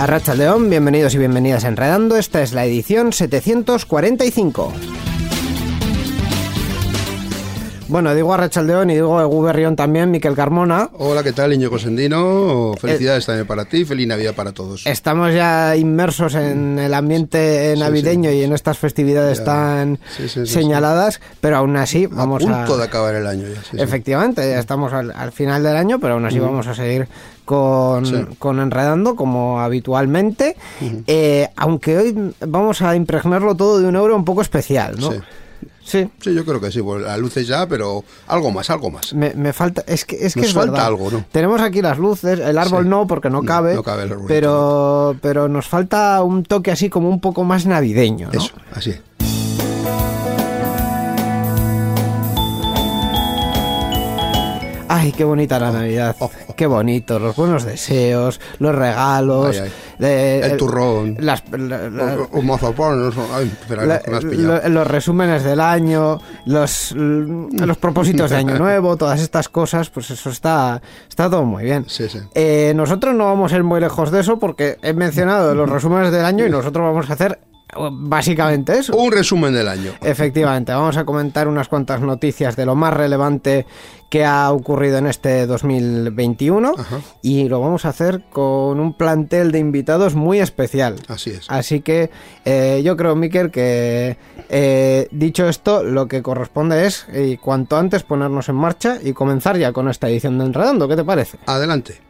Arracha León, bienvenidos y bienvenidas a Enredando. Esta es la edición 745. Bueno, digo Arrachaldeón y digo Egu Berrión también, Miquel Carmona. Hola, ¿qué tal, Iñigo Sendino? Felicidades también para ti, feliz Navidad para todos. Estamos ya inmersos en el ambiente navideño sí. y en estas festividades Ya. tan Sí, señaladas, pero aún así vamos a a... punto de acabar el año ya. Efectivamente, ya estamos al, al final del año, pero aún así vamos a seguir con, Sí. con Enredando como habitualmente, Eh, aunque hoy vamos a impregnarlo todo de un euro un poco especial, ¿no? Sí. Sí. Sí, yo creo que sí, pues las luces ya, pero algo más, algo más. Me, me falta, es que es que Nos es falta verdad. algo, ¿no? Tenemos aquí las luces, el árbol Sí. no porque no cabe, no cabe el arbolito, pero pero nos falta un toque así como un poco más navideño, ¿no? Eso, así. Ay, qué bonita la Navidad, oh, oh. qué bonito, los buenos deseos, los regalos, Ay, ay. eh, El turrón. las, la- la- Un lo- los resúmenes del año, los, los propósitos de año nuevo, todas estas cosas, pues eso está, está todo muy bien. Sí, sí. Eh, nosotros no vamos a ir muy lejos de eso porque he mencionado los resúmenes del año y nosotros vamos a hacer básicamente eso. Un resumen del año. Efectivamente, vamos a comentar unas cuantas noticias de lo más relevante que ha ocurrido en este 2021 Ajá. y lo vamos a hacer con un plantel de invitados muy especial. Así es. Así que eh, yo creo, Miquel, que eh, dicho esto, lo que corresponde es eh, cuanto antes ponernos en marcha y comenzar ya con esta edición de Enredando. ¿Qué te parece? Adelante.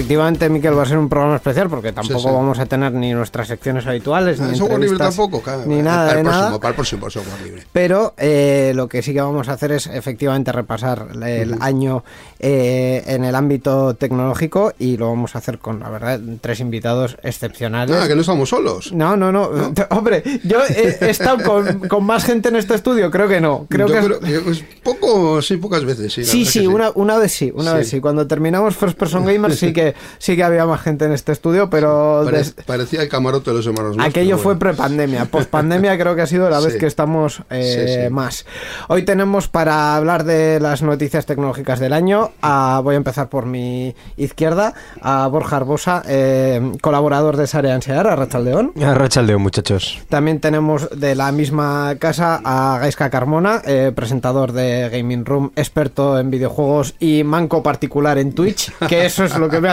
Efectivamente, Miquel, va a ser un programa especial porque tampoco sí. vamos a tener ni nuestras secciones habituales, ni software libre tampoco, claro. ni Para nada el de próximo, nada. Para el próximo software libre. Pero eh, lo que sí que vamos a hacer es efectivamente repasar el año eh, en el ámbito tecnológico y lo vamos a hacer con, la verdad, tres invitados excepcionales. Ah, que no estamos solos. No, no, no. Hombre, yo he, estado con, con más gente en este estudio, creo que no. Creo Yo que es- que, pues, poco, sí, pocas veces, sí. Sí, una, una vez sí, una Sí. vez sí. Cuando terminamos First Person Gamers sí que sí que había más gente en este estudio, pero Pare- des- parecía el camarote de los hermanos. Aquello fue prepandemia. Post-pandemia creo que ha sido la vez Sí. que estamos eh, Sí, sí. más. Hoy tenemos para hablar de las noticias tecnológicas del año. a- voy a empezar por mi izquierda, a Borja Arbosa, eh, colaborador de Sare Ansear, a Rachaldeón. Arrachaldeo, muchachos. También tenemos de la misma casa a Gaiska Carmona, eh, presentador de Gaming Room, experto en videojuegos y manco particular en Twitch, que eso es lo que me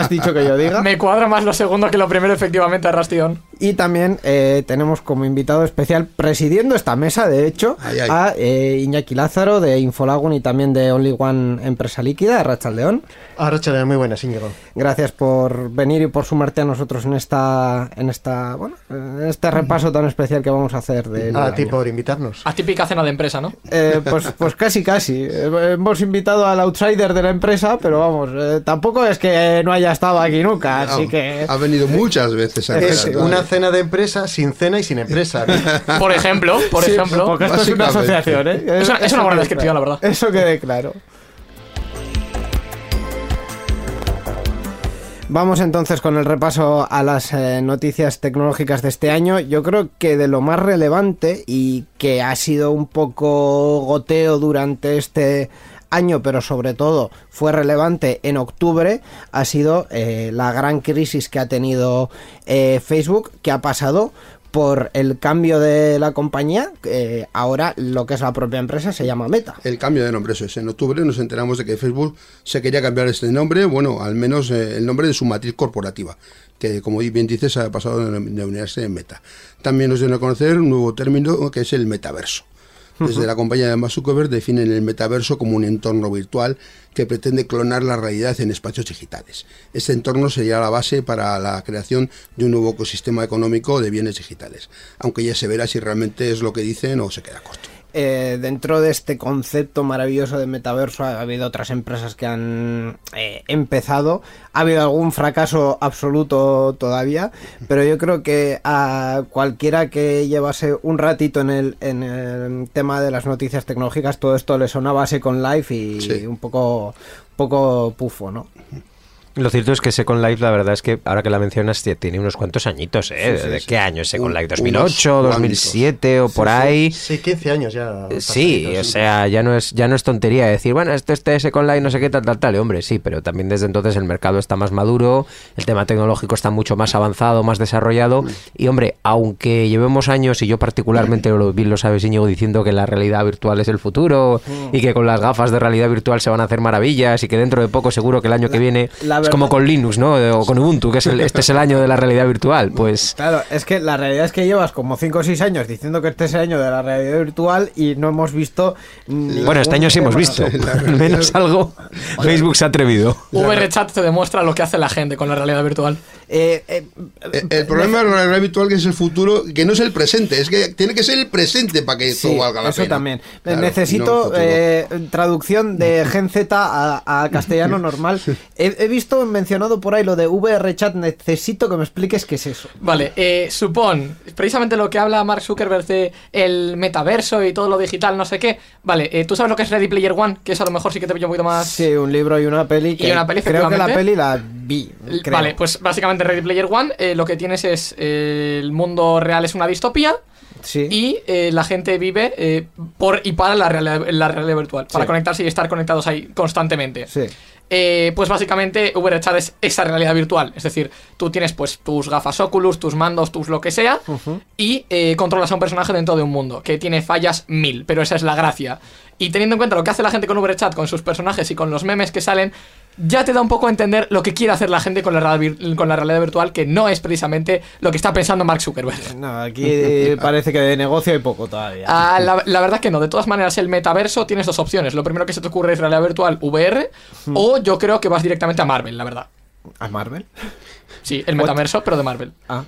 Me cuadra más lo segundo que lo primero, efectivamente, Rastión. Y también eh, tenemos como invitado especial, presidiendo esta mesa, de hecho, Ay, ay. a eh, Iñaki Lázaro de Infolagun y también de Only One Empresa Líquida, Rachaldeón. Arrachaldeo, muy buenas, Íñigo. Gracias por venir y por sumarte a nosotros en esta, en esta, bueno, en este repaso tan especial que vamos a hacer de A ti por invitarnos. Atípica cena de empresa, ¿no? Eh, pues, pues casi, casi. Eh, Hemos invitado al outsider de la empresa, pero vamos, eh, tampoco es que no haya estado aquí nunca, así Ah, que... Ha venido muchas veces a casa, cena de empresa sin cena y sin empresa. ¿no? Por ejemplo, por Sí, ejemplo. Porque esto es una asociación, ¿eh? Es una- es Eso una buena descripción, claro. la verdad. Eso quede claro. Vamos entonces con el repaso a las eh, noticias tecnológicas de este año. Yo creo que de lo más relevante y que ha sido un poco goteo durante este año, pero sobre todo fue relevante en octubre, ha sido eh, la gran crisis que ha tenido eh, Facebook, que ha pasado por el cambio de la compañía, eh, ahora lo que es la propia empresa se llama Meta. El cambio de nombre, eso es. En octubre nos enteramos de que Facebook se quería cambiar este nombre, bueno, al menos eh, el nombre de su matriz corporativa, que como bien dices ha pasado de denominarse en Meta. También nos dieron a conocer un nuevo término que es el metaverso. Desde la compañía de Mark Zuckerberg definen el metaverso como un entorno virtual que pretende clonar la realidad en espacios digitales. Este entorno sería la base para la creación de un nuevo ecosistema económico de bienes digitales, aunque ya se verá si realmente es lo que dicen o se queda corto. Eh, dentro de este concepto maravilloso de metaverso ha habido otras empresas que han eh, empezado. Ha habido algún fracaso absoluto todavía, pero yo creo que a cualquiera que llevase un ratito en el, en el tema de las noticias tecnológicas, todo esto le sonaba a Second Life y Sí. un poco, poco pufo, ¿no? Lo cierto es que Second Life, la verdad es que ahora que la mencionas, tie- tiene unos cuantos añitos, ¿eh? Sí, sí, ¿De sí. qué año es Second Life? unos ¿2008, 2007 o por ahí? Sí, 15 años ya. Sí, o sea, ya no es ya no es tontería decir, bueno, esto este Second Life no sé qué tal tal tal, y, hombre, sí, pero también desde entonces el mercado está más maduro, el tema tecnológico está mucho más avanzado, más desarrollado y hombre, aunque llevemos años y yo particularmente lo lo sabes Íñigo diciendo que la realidad virtual es el futuro y que con las gafas de realidad virtual se van a hacer maravillas y que dentro de poco seguro que el año que viene la es como con Linux, ¿no? O con Ubuntu, que es el- este es el año de la realidad virtual, pues Claro, es que la realidad es que llevas como 5 o 6 años diciendo que este es el año de la realidad virtual y no hemos visto. bueno, este año sí hemos visto, al menos algo Facebook se ha atrevido. VRChat te demuestra lo que hace la gente con la realidad virtual. Eh, eh, Eh, El problema de la realidad virtual que es el futuro, que no es el presente, es que tiene que ser el presente para que Sí, todo valga la eso pena. también. Claro, Necesito eh, traducción de Gen Z a, a castellano normal. He, he visto mencionado por ahí lo de VRChat. Necesito que me expliques qué es eso. Vale, eh, supón, precisamente lo que habla Mark Zuckerberg de el metaverso y todo lo digital, no sé qué. Vale, eh, ¿tú sabes lo que es Ready Player One? Que eso a lo mejor sí que te pillo un poquito más... Sí, un libro y una peli. Que una peli, creo que la peli la vi. creo. Vale, pues básicamente Ready Player One eh, lo que tienes es eh, el mundo real es una distopía Sí. y eh, la gente vive eh, por y para la realidad, la realidad virtual, para conectarse y estar conectados ahí constantemente. Sí. Eh, pues básicamente VRChat es esa realidad virtual. Es decir, tú tienes pues tus gafas Oculus, tus mandos, tus lo que sea, y eh, controlas a un personaje dentro de un mundo que tiene fallas mil, pero esa es la gracia. Y teniendo en cuenta lo que hace la gente con VRChat, con sus personajes y con los memes que salen, ya te da un poco a entender lo que quiere hacer la gente con la, con la realidad virtual, que no es precisamente lo que está pensando Mark Zuckerberg. No, aquí eh, parece que de negocio hay poco todavía. Ah, la, la verdad que no. De todas maneras, el metaverso tienes dos opciones. Lo primero que se te ocurre es realidad virtual VR, o yo creo que vas directamente a Marvel, la verdad. ¿A Marvel? Sí, el metaverso, pero de Marvel. Ah.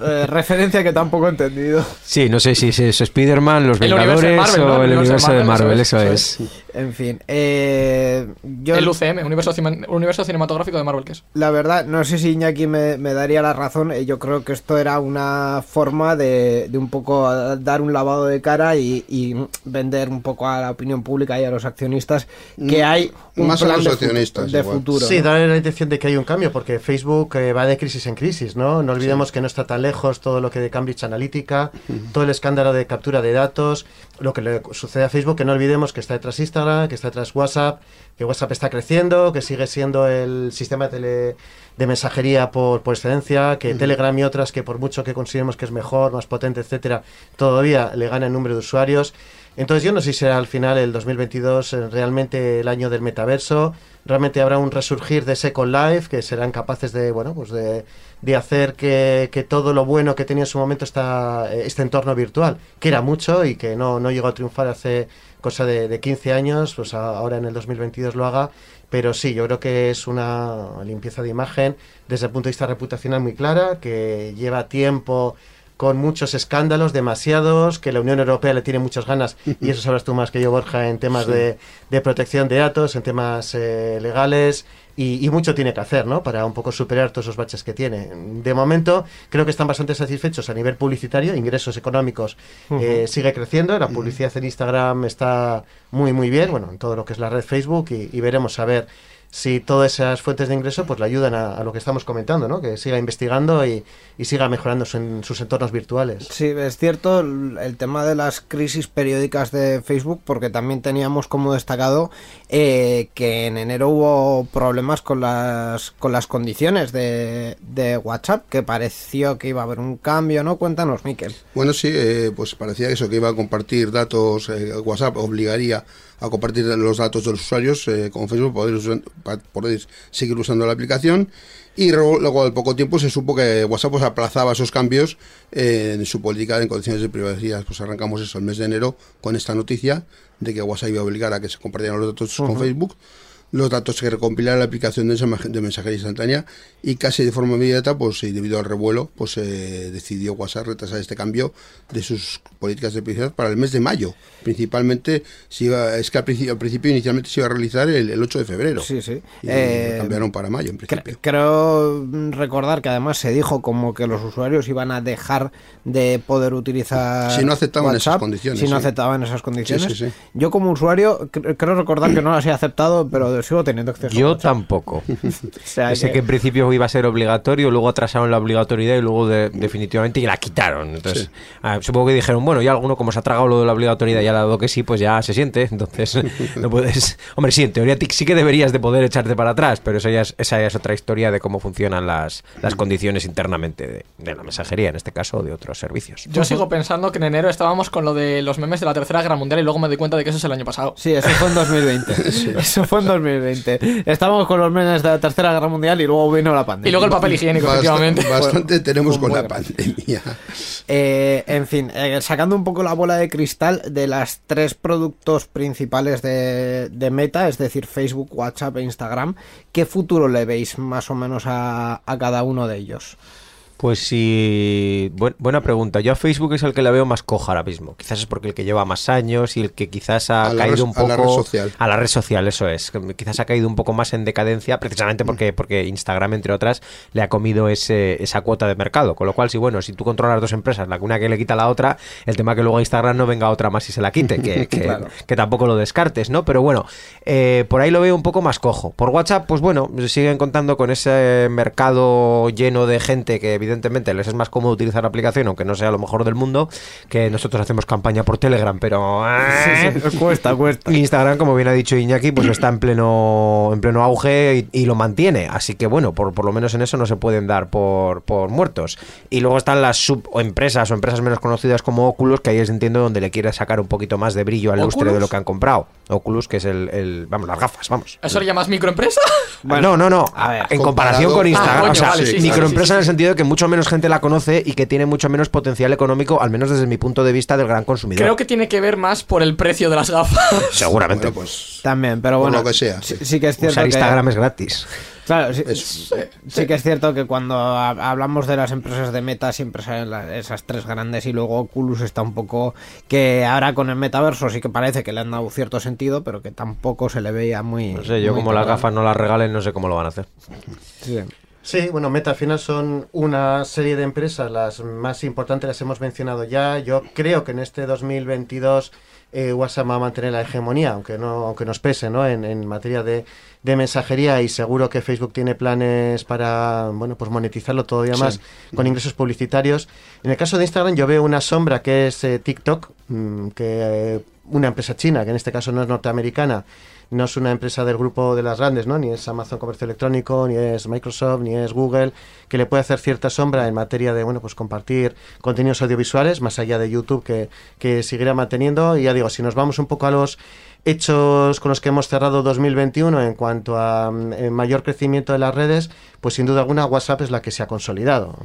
Eh, referencia que tampoco he entendido. Sí, no sé si es eso, Spider-Man, los El universo de Vengadores Marvel, ¿no? o el El universo de Marvel, eso eso es. En fin, eh, yo El UCM, universo, cima- universo cinematográfico de Marvel, que es. la verdad, no sé si Iñaki me, me daría la razón. eh, Yo creo que esto era una forma de, de un poco dar un lavado de cara y, y vender un poco a la opinión pública y a los accionistas que hay un Más a plan los de, accionistas, de futuro. Sí, ¿no? da la intención de que hay un cambio, porque Facebook eh, va de crisis en crisis, ¿no? No olvidemos que no está tan lejos todo lo que de Cambridge Analytica, todo el escándalo de captura de datos, lo que le sucede a Facebook, que no olvidemos que está detrás Instagram, que está detrás WhatsApp, que WhatsApp está creciendo, que sigue siendo el sistema de, tele- de mensajería por, por excelencia, que Telegram y otras que por mucho que consideremos que es mejor, más potente, etcétera, todavía le gana el número de usuarios. Entonces yo no sé si será al final el 2022 eh, realmente el año del metaverso, realmente habrá un resurgir de Second Life que serán capaces de, bueno, pues de, de hacer que, que todo lo bueno que tenía en su momento esta, eh, este entorno virtual, que era mucho y que no, no llegó a triunfar hace cosa de, de 15 años, pues ahora en el 2022 lo haga, pero sí, yo creo que es una limpieza de imagen desde el punto de vista reputacional muy clara, que lleva tiempo con muchos escándalos, demasiados, que la Unión Europea le tiene muchas ganas, y eso sabrás tú más que yo, Borja, en temas de, de protección de datos, en temas eh, legales, y, y mucho tiene que hacer, ¿no? Para un poco superar todos esos baches que tiene. De momento, creo que están bastante satisfechos a nivel publicitario, ingresos económicos eh, sigue creciendo, la publicidad en Instagram está muy, muy bien, bueno, en todo lo que es la red Facebook y, y veremos a ver si todas esas fuentes de ingreso pues le ayudan a, a lo que estamos comentando, ¿no? Que siga investigando y, y siga mejorando su- en sus entornos virtuales. Sí, es cierto el el tema de las crisis periódicas de Facebook, porque también teníamos como destacado eh, que en enero hubo problemas con las con las condiciones de, de WhatsApp, que pareció que iba a haber un cambio, ¿no? Cuéntanos, Miquel. Bueno, sí, eh, pues parecía eso, que iba a compartir datos, eh, WhatsApp obligaría a compartir los datos de los usuarios eh, con Facebook, poder poder seguir usando la aplicación. Y luego, luego al poco tiempo se supo que WhatsApp pues, aplazaba esos cambios eh, en su política en condiciones de privacidad. Pues arrancamos eso el mes de enero con esta noticia de que WhatsApp iba a obligar a que se compartieran los datos con Facebook los datos que recopilara la aplicación de, mensajería instantánea y casi de forma inmediata, pues y debido al revuelo, pues eh, decidió WhatsApp retrasar este cambio de sus políticas de privacidad para el mes de mayo. Principalmente, se iba, es que al principio, al principio inicialmente se iba a realizar el, el 8 de febrero. Sí, sí. Y Eh, lo cambiaron para mayo, en principio. Creo recordar que además se dijo como que los usuarios iban a dejar de poder utilizar Si no aceptaban esas condiciones, Si no sí. aceptaban esas condiciones. Sí, sí, sí. Yo como usuario cre- creo recordar que no las he aceptado, pero sigo teniendo acceso. a Yo WhatsApp. tampoco. O sea Ese que- que en principio iba a ser obligatorio, luego atrasaron la obligatoriedad y luego de- definitivamente la quitaron. Entonces, ah, supongo que dijeron, bueno, ya alguno como se ha tragado lo de la obligatoriedad y ha dado que sí, pues ya se siente. Entonces, no puedes... Hombre, sí, en teoría sí que deberías de poder echarte para atrás, pero esa ya es, esa ya es otra historia de cómo funcionan las, las condiciones internamente de, de la mensajería, en este caso, o de otros servicios. Yo sigo pensando que en enero estábamos con lo de los memes de la Tercera Guerra Mundial y luego me doy cuenta de que eso es el año pasado. Sí, eso fue en 2020. Eso fue en 2020. Estábamos con los memes de la Tercera Guerra Mundial y luego vino la pandemia. Y luego el papel higiénico, Bast- efectivamente. Bastante tenemos con la pandemia. Eh, en fin, eh, sacando un poco la bola de cristal de las tres productos principales de, de Meta, es decir, Facebook, WhatsApp e Instagram, ¿qué futuro le veis más o menos a, a cada uno de ellos? Pues sí, buen- buena pregunta. Yo a Facebook es el que la veo más coja ahora mismo. Quizás es porque el que lleva más años y el que quizás ha A caído un a poco la red social. a la red social, eso es. Quizás ha caído un poco más en decadencia, precisamente porque porque Instagram entre otras le ha comido ese, esa cuota de mercado. Con lo cual, si bueno, si tú controlas dos empresas, la una que le quita a la otra, el tema que luego a Instagram no venga otra más y se la quite, que, que, Claro. que tampoco lo descartes, ¿no? Pero bueno, eh, por ahí lo veo un poco más cojo. Por WhatsApp, pues bueno, siguen contando con ese mercado lleno de gente que evidentemente les es más cómodo utilizar la aplicación, aunque no sea lo mejor del mundo, que nosotros hacemos campaña por Telegram, pero... eh, cuesta, cuesta. Instagram, como bien ha dicho Iñaki, pues está en pleno, en pleno auge y, y lo mantiene. Así que bueno, por, por lo menos en eso no se pueden dar por, por muertos. Y luego están las sub o empresas o empresas menos conocidas como Oculus, que ahí es entiendo donde le quiere sacar un poquito más de brillo al lustre de lo que han comprado. Oculus, que es el, el- vamos, las gafas, vamos. ¿Eso le llamas microempresa? no, no, no. a ver, en comparación con Instagram, Ah, coño, o sea, vale, sí, sí, microempresa sí, sí, en el sí. sentido de que mucho menos gente la conoce y que tiene mucho menos potencial económico, al menos desde mi punto de vista del gran consumidor. Creo que tiene que ver más por el precio de las gafas. seguramente. Bueno, pues También, pero Por bueno. lo que sea, Sí, sí. que es cierto Usar que- Instagram es gratis. Claro, sí, Es- sí que es cierto que cuando ha- hablamos de las empresas de Meta siempre salen esas tres grandes y luego Oculus está un poco que ahora con el metaverso sí que parece que le han dado cierto sentido, pero que tampoco se le veía muy... No sé, yo como las gafas no las regalen, no sé cómo lo van a hacer. Sí. Sí, bueno, Meta al final son una serie de empresas, las más importantes las hemos mencionado ya. Yo creo que en este 2022 eh, WhatsApp va a mantener la hegemonía, aunque no aunque nos pese, ¿no? En, en materia de, de mensajería y seguro que Facebook tiene planes para, bueno, pues monetizarlo todavía más con ingresos publicitarios. En el caso de Instagram yo veo una sombra que es eh, TikTok, mm, que eh, una empresa china, que en este caso no es norteamericana, no es una empresa del grupo de las grandes, ¿no? Ni es Amazon Comercio Electrónico, ni es Microsoft, ni es Google, que le puede hacer cierta sombra en materia de, bueno, pues compartir contenidos audiovisuales, más allá de YouTube, que, que seguirá manteniendo. Y ya digo, si nos vamos un poco a los hechos con los que hemos cerrado 2021 en cuanto a mm, eh, mayor crecimiento de las redes, pues sin duda alguna WhatsApp es la que se ha consolidado.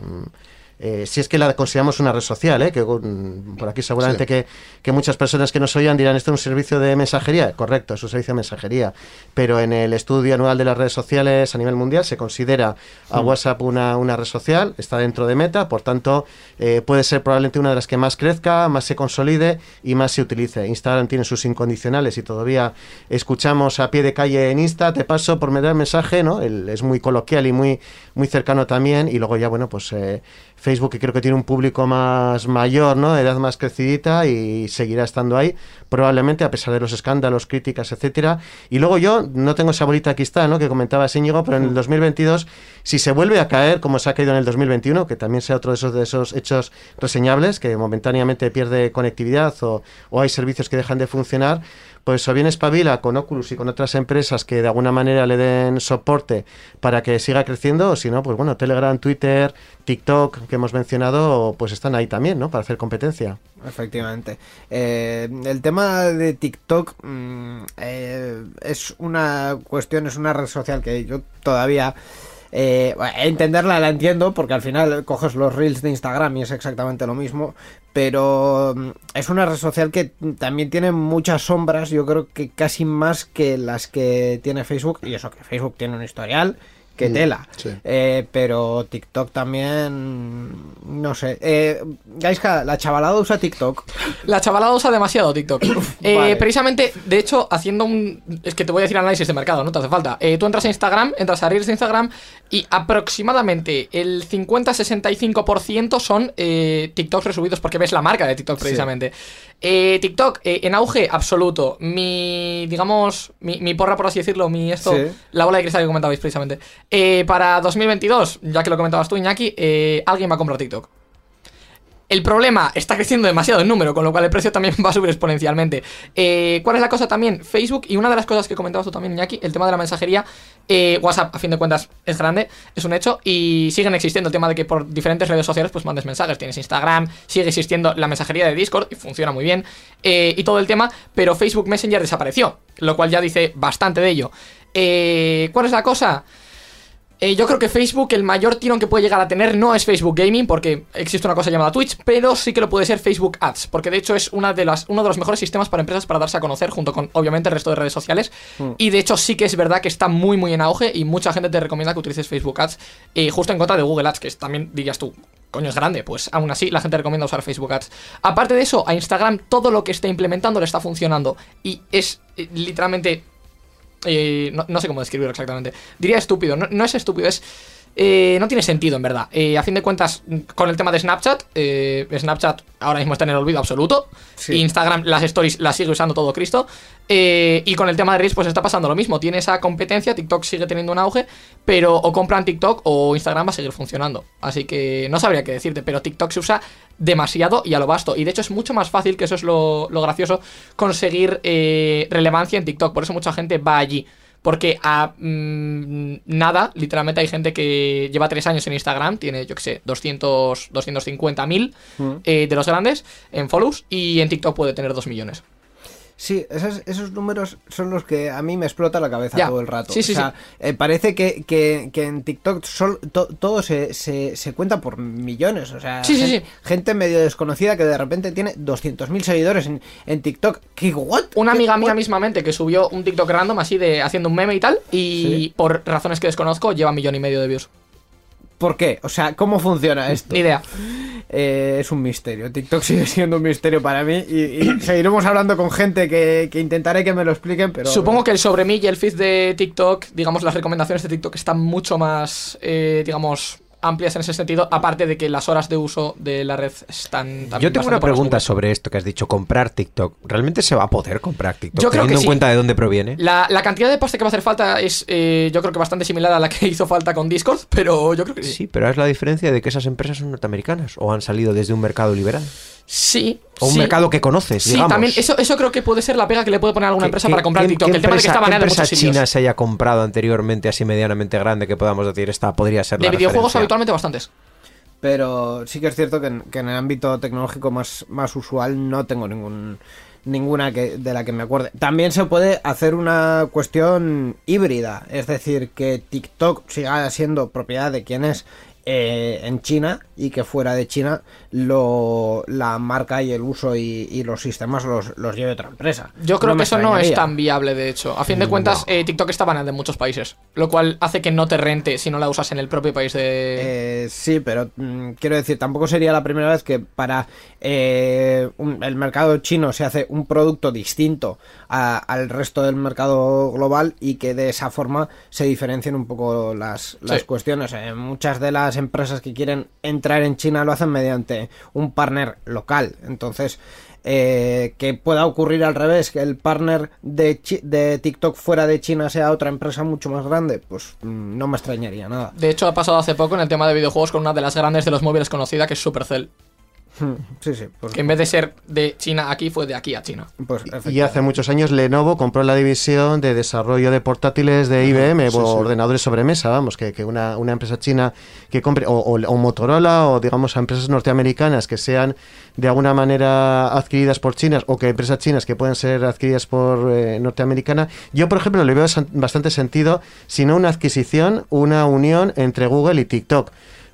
Mm, eh, si es que la consideramos una red social, ¿eh? que mm, por aquí seguramente Sí. que, que muchas personas que nos oigan dirán, ¿esto es un servicio de mensajería? Correcto, es un servicio de mensajería, pero en el estudio anual de las redes sociales a nivel mundial se considera a WhatsApp una, una red social, está dentro de Meta, por tanto eh, puede ser probablemente una de las que más crezca, más se consolide y más se utilice. Instagram tiene sus incondicionales y todavía escuchamos a pie de calle en Insta, te paso por meter mensaje, ¿no? El- es muy coloquial y muy, muy cercano también y luego ya, bueno, pues... eh, Facebook que creo que tiene un público más mayor, ¿no? De edad más crecidita y seguirá estando ahí, probablemente a pesar de los escándalos, críticas, etcétera. Y luego yo no tengo esa bolita aquí está, ¿no? Que comentaba Íñigo, pero en el 2022 si se vuelve a caer como se ha caído en el 2021, que también sea otro de esos de esos hechos reseñables que momentáneamente pierde conectividad o, o hay servicios que dejan de funcionar, pues o bien espabila con Oculus y con otras empresas que de alguna manera le den soporte para que siga creciendo, o si no, pues bueno, Telegram, Twitter, TikTok que hemos mencionado, pues están ahí también, ¿no? Para hacer competencia. Efectivamente. Eh, el tema de TikTok mm, eh, es una cuestión, es una red social que yo todavía... Eh, entenderla la entiendo porque al final coges los reels de Instagram y es exactamente lo mismo, pero mm, es una red social que también tiene muchas sombras, yo creo que casi más que las que tiene Facebook, y eso que Facebook tiene un historial que Mm, tela. sí. Eh, pero TikTok también, no sé. Eh, Gaiska, la chavalada usa TikTok. La chavalada usa demasiado TikTok. Eh, Vale. Precisamente, de hecho, haciendo un. Es que te voy a decir análisis de mercado, no te hace falta. Eh, tú entras a Instagram, entras a Reels de Instagram y aproximadamente el 50-65% son eh, TikToks resubidos porque ves la marca de TikTok precisamente. Eh, TikTok eh, en auge absoluto. Mi, digamos, mi, mi porra, por así decirlo, mi esto, Sí. la bola de cristal que comentabais precisamente. Eh, para 2022, ya que lo comentabas tú, Iñaki, eh, alguien va a comprar TikTok. El problema está creciendo demasiado en número, con lo cual el precio también va a subir exponencialmente. Eh, ¿Cuál es la cosa también? Facebook, y una de las cosas que comentabas tú también, Iñaki, el tema de la mensajería. eh, WhatsApp, a fin de cuentas, es grande, es un hecho, y siguen existiendo el tema de que por diferentes redes sociales pues mandes mensajes. Tienes Instagram, sigue existiendo la mensajería de Discord, y funciona muy bien, eh, y todo el tema, pero Facebook Messenger desapareció, lo cual ya dice bastante de ello. ¿Cuál es la cosa? Eh, yo creo que Facebook, el mayor tirón que puede llegar a tener no es Facebook Gaming, porque existe una cosa llamada Twitch, pero sí que lo puede ser Facebook Ads, porque de hecho es una de las, uno de los mejores sistemas para empresas para darse a conocer, junto con obviamente el resto de redes sociales. Y de hecho sí que es verdad que está muy, muy en auge y mucha gente te recomienda que utilices Facebook Ads, eh, justo en contra de Google Ads, que es, también dirías tú. Coño, es grande, pues aún así la gente recomienda usar Facebook Ads. Aparte de eso, a Instagram todo lo que está implementando le está funcionando. Y es eh, literalmente eh, no, no sé cómo describirlo exactamente. Diría estúpido. No, no es estúpido, es. Eh, no tiene sentido, en verdad. Eh, a fin de cuentas, con el tema de Snapchat, eh, Snapchat ahora mismo está en el olvido absoluto. Sí. Instagram, las stories las sigue usando todo Cristo. Y con el tema de Reels, pues está pasando lo mismo. Tiene esa competencia, TikTok sigue teniendo un auge, pero o compran TikTok o Instagram va a seguir funcionando. Así que no sabría qué decirte, pero TikTok se usa demasiado y a lo vasto. Y de hecho es mucho más fácil, que eso es lo, lo gracioso, conseguir relevancia en TikTok. Por eso mucha gente va allí. Porque a mm, nada, literalmente hay gente que lleva tres años en Instagram, tiene, yo que sé, 200, 250 mil eh, de los grandes en follows y en TikTok puede tener 2 millones. Sí, esos, esos números son los que a mí me explota la cabeza Ya. todo el rato. Sí, sí, o sea, eh, parece que, que- que en TikTok sol- to- todo se, se, se cuenta por millones. O sea, Sí, sí, gen- sí. gente medio desconocida que de repente tiene 200.000 seguidores en, en TikTok. ¿Qué what? Una ¿Qué amiga mía mismamente que subió un TikTok random así de haciendo un meme y tal, y Sí. por razones que desconozco lleva un millón y medio de views. ¿Por qué? O sea, ¿cómo funciona esto? Ni idea. Eh, es un misterio. TikTok sigue siendo un misterio para mí y, y seguiremos hablando con gente que, que intentaré que me lo expliquen, pero... Supongo que el sobre mí y el feed de TikTok, digamos, las recomendaciones de TikTok están mucho más, eh, digamos, amplias en ese sentido, aparte de que las horas de uso de la red están también Yo tengo una pregunta sobre esto que has dicho, comprar TikTok. ¿Realmente se va a poder comprar TikTok? Yo creo teniendo que en sí. cuenta de dónde proviene. La, la cantidad de pasta que va a hacer falta es, eh, yo creo que bastante similar a la que hizo falta con Discord, pero yo creo que sí. Sí, pero es la diferencia de que esas empresas son norteamericanas o han salido desde un mercado liberal. Sí. O un sí. mercado que conoces, Sí, digamos. también eso, eso creo que puede ser la pega que le puede poner a alguna ¿Qué- empresa para comprar qué- TikTok. qué el tema de que está qué empresa china se haya comprado anteriormente así medianamente grande que podamos decir esta podría ser De la videojuegos referencia? habitualmente bastantes. Pero sí que es cierto que en, que en el ámbito tecnológico más, más usual no tengo ningún ninguna que, de la que me acuerde. También se puede hacer una cuestión híbrida, es decir, que TikTok siga siendo propiedad de quien es eh, en China y que fuera de China lo, la marca y el uso y, y los sistemas los, los lleve otra empresa. Yo creo que eso no es tan viable, de hecho. A fin de cuentas, eh, TikTok está banado en muchos países, lo cual hace que no te rente si no la usas en el propio país de... Eh, sí, pero mm, quiero decir, tampoco sería la primera vez que para eh, un- el mercado chino se hace un producto distinto a- al resto del mercado global y que de esa forma se diferencien un poco las, las Sí. cuestiones. Eh, muchas de las empresas que quieren entrar en China lo hacen mediante un partner local. Entonces, eh, que pueda ocurrir al revés, que el partner de, de TikTok fuera de China sea otra empresa mucho más grande, pues mm, no me extrañaría nada. De hecho, ha pasado hace poco en el tema de videojuegos con una de las grandes de los móviles conocida, que es Supercell. Sí, sí, pues, Que en vez de ser de China aquí, fue de aquí a China. pues, Y hace muchos años Lenovo compró la división de desarrollo de portátiles de IBM, sí, o sí. ordenadores sobre mesa, vamos, que, que una, una empresa china que compre, o, o- o Motorola, o digamos a empresas norteamericanas que sean de alguna manera adquiridas por chinas, o que empresas chinas que puedan ser adquiridas por eh, norteamericana, yo por ejemplo le veo bastante sentido, si no una adquisición, una unión entre Google y TikTok.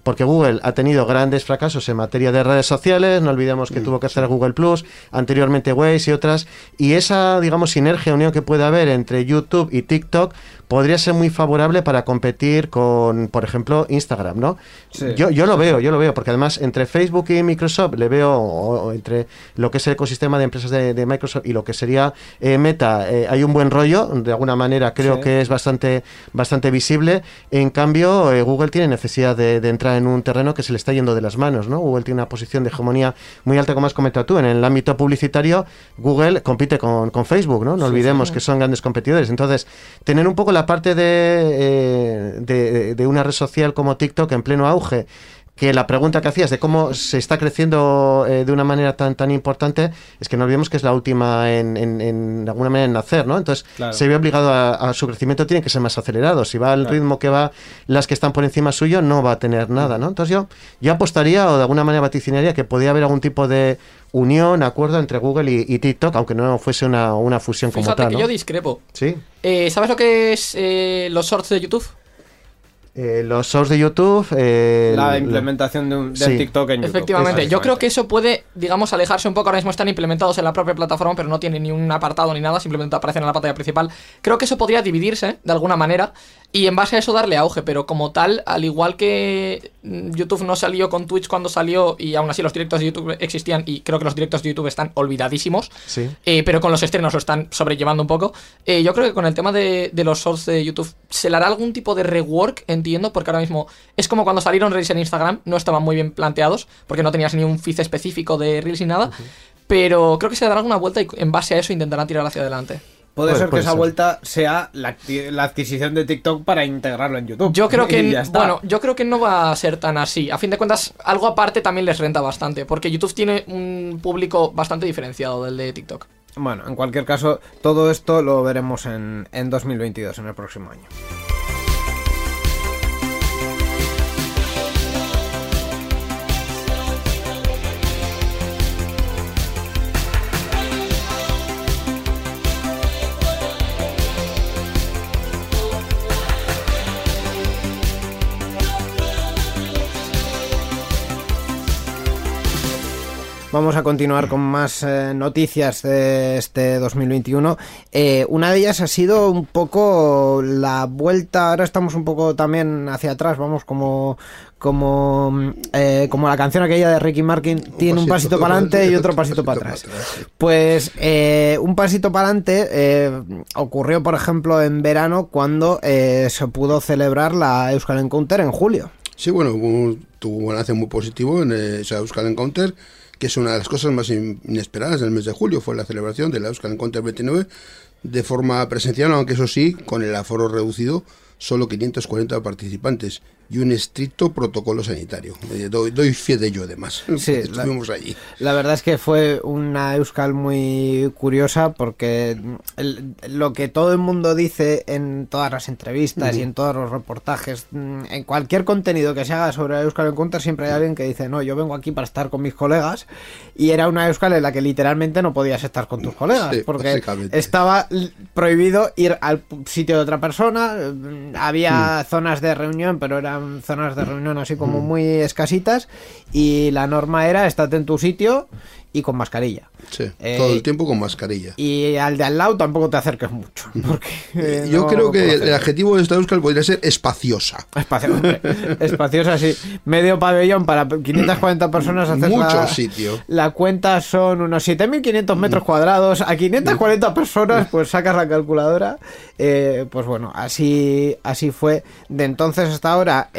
Porque Google ha tenido grandes fracasos en materia de redes sociales, no olvidemos que tuvo que hacer Google Plus, anteriormente Waze y otras, y esa, digamos, sinergia, unión que puede haber entre YouTube y TikTok podría ser muy favorable para competir con, por ejemplo, Instagram, ¿no? Sí. Yo, yo lo veo, yo lo veo, porque además entre Facebook y Microsoft le veo, o, o entre lo que es el ecosistema de empresas de, de Microsoft y lo que sería eh, Meta, eh, hay un buen rollo, de alguna manera creo Sí. que es bastante, bastante visible. En cambio, eh, Google tiene necesidad de, de entrar en un terreno que se le está yendo de las manos, ¿no? Google tiene una posición de hegemonía muy alta, como has comentado tú. En el ámbito publicitario, Google compite con, con Facebook, ¿no? No olvidemos que son grandes competidores. Entonces, tener un poco la parte de, eh, de, de una red social como TikTok en pleno auge, que la pregunta que hacías de cómo se está creciendo eh, de una manera tan tan importante es que no olvidemos que es la última en, en- en- de alguna manera en nacer, ¿no? Entonces Claro. se ve obligado a, a su crecimiento tiene que ser más acelerado. Si va al ritmo que va las que están por encima suyo, no va a tener nada, ¿no? Entonces yo, yo apostaría o de alguna manera vaticinaría que podría haber algún tipo de unión, acuerdo entre Google y, y TikTok, aunque no fuese una, una fusión como tal. que ¿no? yo discrepo. Sí. Eh, ¿Sabes lo que es eh, los shorts de YouTube? Eh, los shows de YouTube. eh, la implementación de un, del Sí. TikTok en YouTube. Efectivamente, yo creo que eso puede, digamos, alejarse un poco. Ahora mismo están implementados en la propia plataforma, pero no tienen ni un apartado ni nada, simplemente aparecen en la pantalla principal. Creo que eso podría dividirse de alguna manera y en base a eso darle auge, pero como tal, al igual que mm, YouTube no salió con Twitch cuando salió y aún así los directos de YouTube existían y creo que los directos de YouTube están olvidadísimos, Sí. eh, pero con los estrenos lo están sobrellevando un poco. Eh, yo creo que con el tema de, de los shorts de YouTube se le hará algún tipo de rework, entiendo, porque ahora mismo es como cuando salieron Reels en Instagram, no estaban muy bien planteados, porque no tenías ni un feed específico de Reels ni nada. Pero creo que se le dará alguna vuelta y en base a eso intentarán tirar hacia adelante. Puede Puede- ser que puede esa ser. vuelta sea la, la adquisición de TikTok para integrarlo en YouTube. Yo creo que bueno, yo creo que no va a ser tan así. A fin de cuentas, algo aparte también les renta bastante, porque YouTube tiene un público bastante diferenciado del de TikTok. Bueno, en cualquier caso, todo esto lo veremos en, en 2022, en el próximo año. Vamos a continuar con más eh, noticias de este 2021. Eh, una de ellas ha sido un poco la vuelta. Ahora estamos un poco también hacia atrás. Vamos como como mm, eh, como la canción aquella de Ricky Martin tiene un pasito pasito para adelante y otro pasito para para atrás. atrás, sí. Pues eh, un pasito para adelante eh, ocurrió, por ejemplo, en verano cuando eh, se pudo celebrar la Euskal Encounter en julio. Sí, bueno, tuvo un balance muy positivo en eh, esa Euskal Encounter, que es una de las cosas más in- inesperadas del mes de julio, fue la celebración de la Euskal Encounter 29 de forma presencial, aunque eso sí, con el aforo reducido, solo 540 participantes y un estricto protocolo sanitario. Eh, doy, doy fe de ello, además. Sí, la- Estuvimos allí. La verdad es que fue una Euskal muy curiosa porque el- lo que todo el mundo dice en todas las entrevistas y en todos los reportajes, mm, en cualquier contenido que se haga sobre Euskal Encounter siempre hay alguien que dice, no, yo vengo aquí para estar con mis colegas y era una Euskal en la que literalmente no podías estar con tus colegas Sí, porque estaba prohibido ir al sitio de otra persona, mm, había zonas de reunión pero eran eran zonas de reunión así como muy escasitas y la norma era estate en tu sitio y con mascarilla. Sí, Eh, todo el tiempo con mascarilla. Y al de al lado tampoco te acerques mucho. Porque, eh, Yo no creo que el adjetivo de esta Euskal podría ser espaciosa. Espacio, hombre, espaciosa, sí. Medio pabellón para 540 personas. haces Mucho la, sitio. La cuenta son unos 7.500 metros cuadrados. A 540 personas, pues sacas la calculadora. Eh, pues bueno, así, así fue. De entonces hasta ahora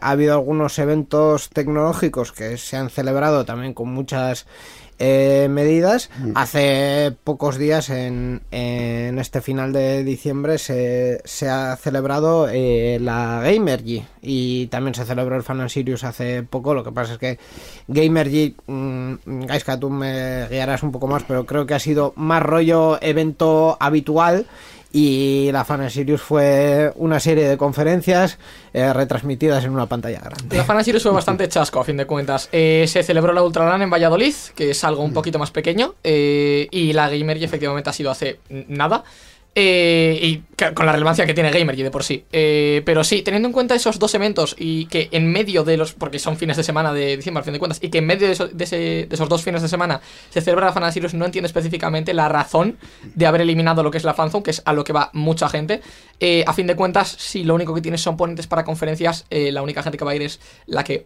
ha habido algunos eventos tecnológicos que se han celebrado también con muchas eh, medidas. Hace pocos días, en, en este final de diciembre, se, se ha celebrado eh, la Gamergy y también se celebró el Fan Sirius hace poco. Lo que pasa es que Gamergy, mm, Gaiska, tú me guiarás un poco más, pero creo que ha sido más rollo evento habitual. Y la Fan and Sirius fue una serie de conferencias eh, retransmitidas en una pantalla grande. La Fan Series fue bastante chasco, a fin de cuentas. Eh, se celebró la Ultralan en Valladolid, que es algo un poquito más pequeño, eh, y la Gamergy efectivamente ha sido hace nada. Eh, y con la relevancia que tiene Gamergy de por sí. Eh, pero sí, teniendo en cuenta esos dos eventos y que en medio de los. porque son fines de semana de diciembre, al fin de cuentas, y que en medio de, eso- de esos dos fines de semana se celebra la Fan Series, no entiendo específicamente la razón de haber eliminado lo que es la fanzone, que es a lo que va mucha gente. Eh, a fin de cuentas, si lo único que tienes son ponentes para conferencias, eh, la única gente que va a ir es la que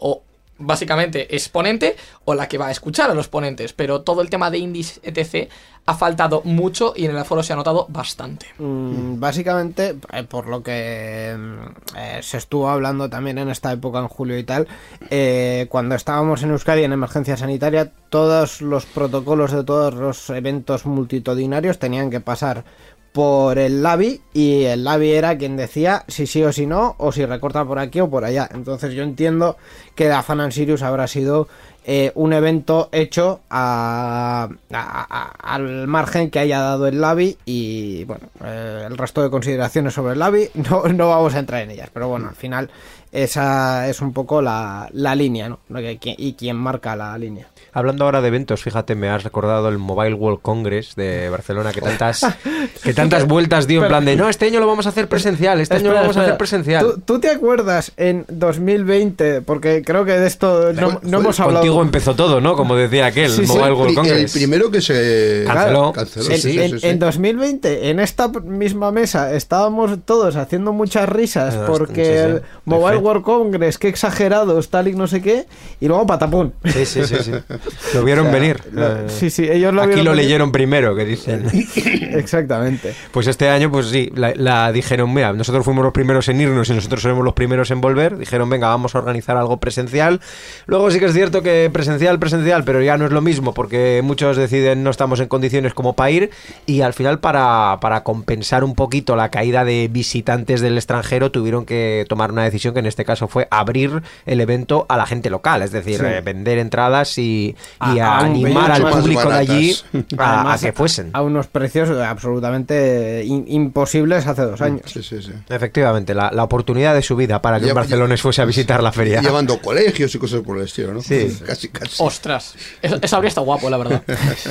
básicamente es ponente o la que va a escuchar a los ponentes. Pero todo el tema de indies, etc., ha faltado mucho y en el aforo se ha notado bastante. Mm, Básicamente, eh, por lo que mm, eh, se estuvo hablando también en esta época, en julio y tal, eh, cuando estábamos en Euskadi en emergencia sanitaria, todos los protocolos de todos los eventos multitudinarios tenían que pasar por el LABI y el LABI era quien decía si sí o si no, o si recorta por aquí o por allá. Entonces yo entiendo que la Fan Sirius habrá sido eh, un evento hecho a- a- a- al margen que haya dado el LABI y bueno, eh, el resto de consideraciones sobre el LABI no, no vamos a entrar en ellas, pero bueno, al final esa es un poco la, la línea, ¿no? Y quien marca la línea. Hablando ahora de eventos, fíjate, me has recordado el Mobile World Congress de Barcelona que tantas, que tantas vueltas dio en plan de no, este año lo vamos a hacer presencial, este año lo vamos a hacer presencial. ¿Tú, tú te acuerdas en 2020? Porque creo que de esto no hemos hablado. Contigo empezó todo, ¿no? Como decía aquel, Sí, sí. Mobile El, World pri- el Congress. primero que se Canceló. canceló, Sí, en, sí, en- en 2020, en esta misma mesa, estábamos todos haciendo muchas risas Ah, porque sí, sí. el Mobile Perfecto. World Congress, qué exagerados, tal y no sé qué, y luego patapón. Sí, sí, sí, sí. Lo vieron venir. Lo- Eh, sí, sí, ellos lo Aquí vieron lo venir. leyeron primero, que dicen. Exactamente. Pues este año, pues sí, la, la dijeron, mira, nosotros fuimos los primeros en irnos y nosotros seremos los primeros en volver. Dijeron, venga, vamos a organizar algo presencial. Luego sí que es cierto que presencial, presencial, pero ya no es lo mismo porque muchos deciden no estamos en condiciones como para ir y al final para, para compensar un poquito la caída de visitantes del extranjero tuvieron que tomar una decisión que en este caso fue abrir el evento a la gente local, es decir, Sí. eh, vender entradas y, y A- a a un animar al público de allí a, que fuesen. A unos precios absolutamente in- imposibles hace dos años. Sí, sí, sí. Efectivamente, la, la oportunidad de su vida para que un barcelonés fuese a visitar la feria. Llevando colegios y cosas por el estilo, ¿no? Sí. Casi, casi. Ostras, eso, eso habría estado guapo, la verdad.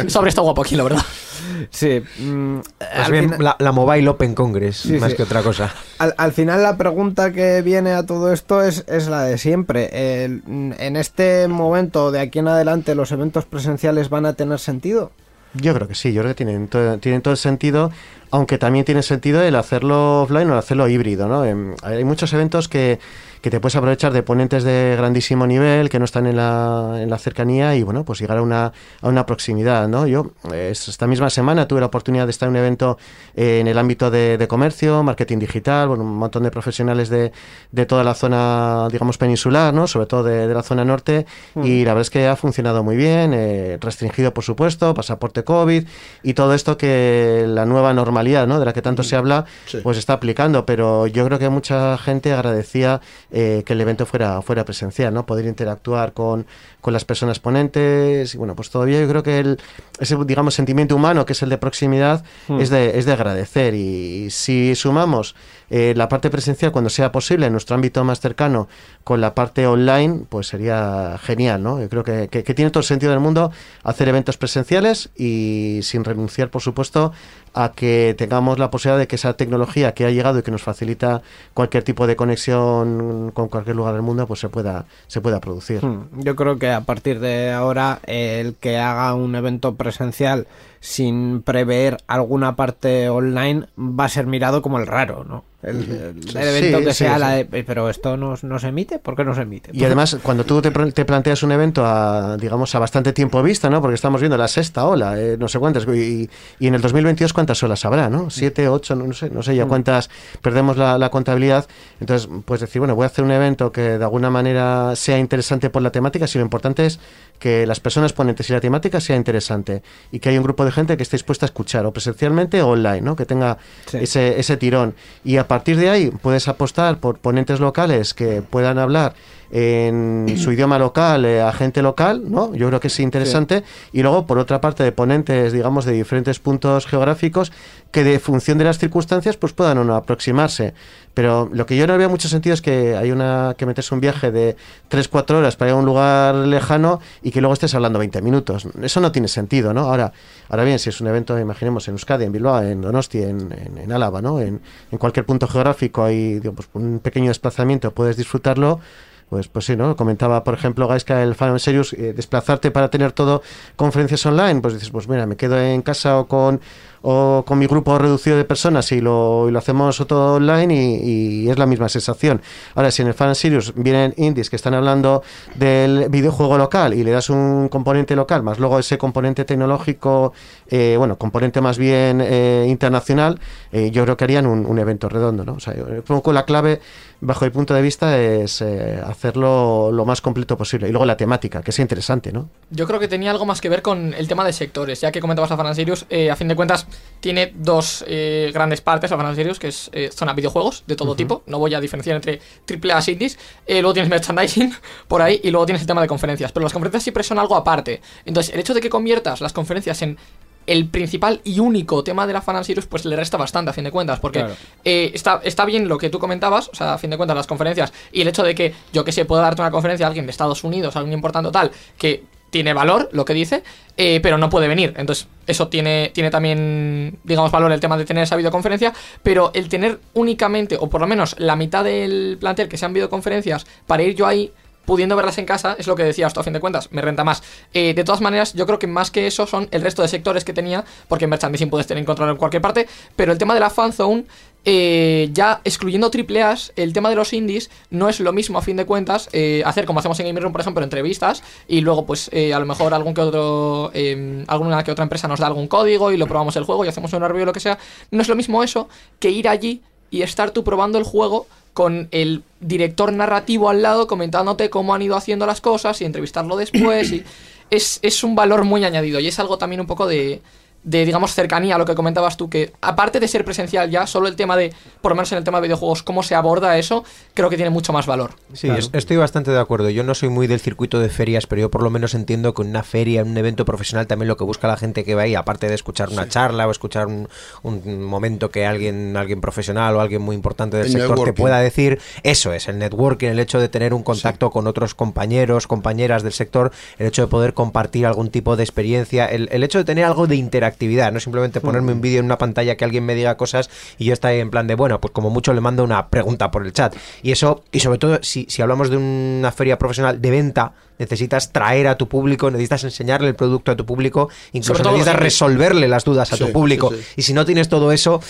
Eso habría estado guapo aquí, la verdad. Sí. mm, Más al bien final- la, la Mobile Open Congress, Sí, más sí. que otra cosa. Al, al final la pregunta que viene a todo esto es, es la de siempre. El- en este momento, de aquí en adelante, ¿los eventos presenciales van a tener sentido? Yo creo que sí, yo creo que tienen todo, tienen todo el sentido, aunque también tiene sentido el hacerlo offline o el hacerlo híbrido, ¿no? Em, hay muchos eventos que, que te puedes aprovechar de ponentes de grandísimo nivel, que no están en la, en la cercanía y, bueno, pues llegar a una, a una proximidad, ¿no? Yo esta misma semana tuve la oportunidad de estar en un evento eh, en el ámbito de, de comercio, marketing digital, bueno, un montón de profesionales de, de toda la zona, digamos, peninsular, ¿no? Sobre todo de, de la zona norte y la verdad es que ha funcionado muy bien, eh, restringido, por supuesto, pasaporte COVID y todo esto que la nueva normalidad, ¿no? De la que tanto se habla, Sí. pues está aplicando, pero yo creo que mucha gente agradecía eh, que el evento fuera, fuera presencial, ¿no? Poder interactuar con, con las personas ponentes y bueno, pues todavía yo creo que el, ese, digamos, sentimiento humano que es el de proximidad es, de, es de agradecer y si sumamos eh, la parte presencial cuando sea posible en nuestro ámbito más cercano con la parte online, pues sería genial, ¿no? Yo creo que, que- que tiene todo el sentido del mundo hacer eventos presenciales y sin renunciar, por supuesto, a que tengamos la posibilidad de que esa tecnología que ha llegado y que nos facilita cualquier tipo de conexión con, cualquier lugar del mundo, pues se pueda, se pueda producir. Hmm, Yo creo que a partir de ahora el que haga un evento presencial sin prever alguna parte online va a ser mirado como el raro, ¿no? El, el- Sí, el evento que sea sí. la de, "Eh, pero esto no, no se emite, ¿por qué no se emite? Y además, cuando tú te, te planteas un evento a, digamos, a bastante tiempo vista, ¿no? Porque estamos viendo la sexta ola, eh, no sé cuántas, y, y en el 2022 cuántas olas habrá, ¿no? Siete, ocho, no, no sé, no sé ya cuántas, perdemos la, la contabilidad. Entonces, puedes decir, bueno, voy a hacer un evento que de alguna manera sea interesante por la temática, si lo importante es que las personas ponentes y la temática sea interesante y que haya un grupo de gente que esté dispuesta a escuchar, o presencialmente o online, ¿no? Que tenga Sí. ese, ese tirón. Y a partir de ahí puedes apostar por ponentes locales que puedan hablar en su idioma local, eh, a gente local, ¿no? Yo creo que es interesante. Y luego, por otra parte, de ponentes, digamos, de diferentes puntos geográficos que de función de las circunstancias, pues puedan o no aproximarse. Pero lo que yo no veo mucho sentido es que hay una que metes un viaje de 3-4 horas para ir a un lugar lejano y que luego estés hablando 20 minutos. Eso no tiene sentido, ¿no? Ahora, ahora bien, si es un evento, imaginemos, en Euskadi, en Bilbao, en Donosti, en, en, en Álava, ¿no? En, en cualquier punto geográfico hay digo, pues, un pequeño desplazamiento, puedes disfrutarlo. Pues, pues sí, ¿no? Comentaba, por ejemplo, Gaiska, el Fan Serious, eh, desplazarte para tener todo conferencias online, pues dices, pues mira, me quedo en casa o con o con mi grupo reducido de personas y lo, lo hacemos todo online y, es la misma sensación. Ahora, si en el Fan Serious vienen indies que están hablando del videojuego local y le das un componente local, más luego ese componente tecnológico, eh, bueno, componente más bien eh, internacional, eh, yo creo que harían un, evento redondo, ¿no? O sea, un poco la clave, bajo mi punto de vista, es hacerlo lo más completo posible. Y luego la temática, que sea interesante, ¿no? Yo creo que tenía algo más que ver con el tema de sectores. Ya que comentabas a Fan Sirius, a fin de cuentas tiene dos eh, grandes partes a Fan Sirius, que es eh, zona videojuegos de todo tipo. No voy a diferenciar entre AAA indies. Eh, luego tienes merchandising por ahí y luego tienes el tema de conferencias. Pero las conferencias siempre son algo aparte. Entonces, el hecho de que conviertas las conferencias en el principal y único tema de la Fan Sirius, pues le resta bastante a fin de cuentas. Porque Claro. eh, está, está bien lo que tú comentabas, o sea, a fin de cuentas, las conferencias y el hecho de que, yo que sé, pueda darte una conferencia a alguien de Estados Unidos, alguien importante o tal, que tiene valor lo que dice, eh, pero no puede venir. Entonces, eso tiene, tiene también, digamos, valor el tema de tener esa videoconferencia, pero el tener únicamente, o por lo menos la mitad del plantel que sean videoconferencias, para ir yo ahí pudiendo verlas en casa, es lo que decía esto a fin de cuentas, me renta más. Eh, de todas maneras, yo creo que más que eso son el resto de sectores que tenía, porque en merchandising puedes tener encontrarlo en cualquier parte, pero el tema de la fanzone, eh, ya excluyendo triple A's, el tema de los indies no es lo mismo a fin de cuentas eh, hacer como hacemos en Game Room, por ejemplo, entrevistas y luego pues eh, a lo mejor algún que otro eh, alguna que otra empresa nos da algún código y lo probamos el juego y hacemos un review o lo que sea. No es lo mismo eso que ir allí y estar tú probando el juego con el director narrativo al lado comentándote cómo han ido haciendo las cosas y entrevistarlo después y es, es un valor muy añadido y es algo también un poco de, de, digamos, cercanía a lo que comentabas tú, que aparte de ser presencial ya, solo el tema de, por lo menos en el tema de videojuegos, cómo se aborda eso, creo que tiene mucho más valor. Sí, es- estoy bastante de acuerdo. Yo no soy muy del circuito de ferias, pero yo por lo menos entiendo que en una feria, en un evento profesional, también lo que busca la gente que va ahí, aparte de escuchar una charla o escuchar un, un momento que alguien, alguien profesional o alguien muy importante del El sector te pueda decir, eso es, el networking, el hecho de tener un contacto con otros compañeros, compañeras del sector, el hecho de poder compartir algún tipo de experiencia, el, el hecho de tener algo de interactividad, no simplemente ponerme un vídeo en una pantalla que alguien me diga cosas y yo estar en plan de, bueno, pues como mucho le mando una pregunta por el chat. Y eso, y sobre todo si, si hablamos de una feria profesional de venta, necesitas traer a tu público, necesitas enseñarle el producto a tu público, incluso necesitas resolverle las dudas a Sí, tu público. sí, sí. Y si no tienes todo eso,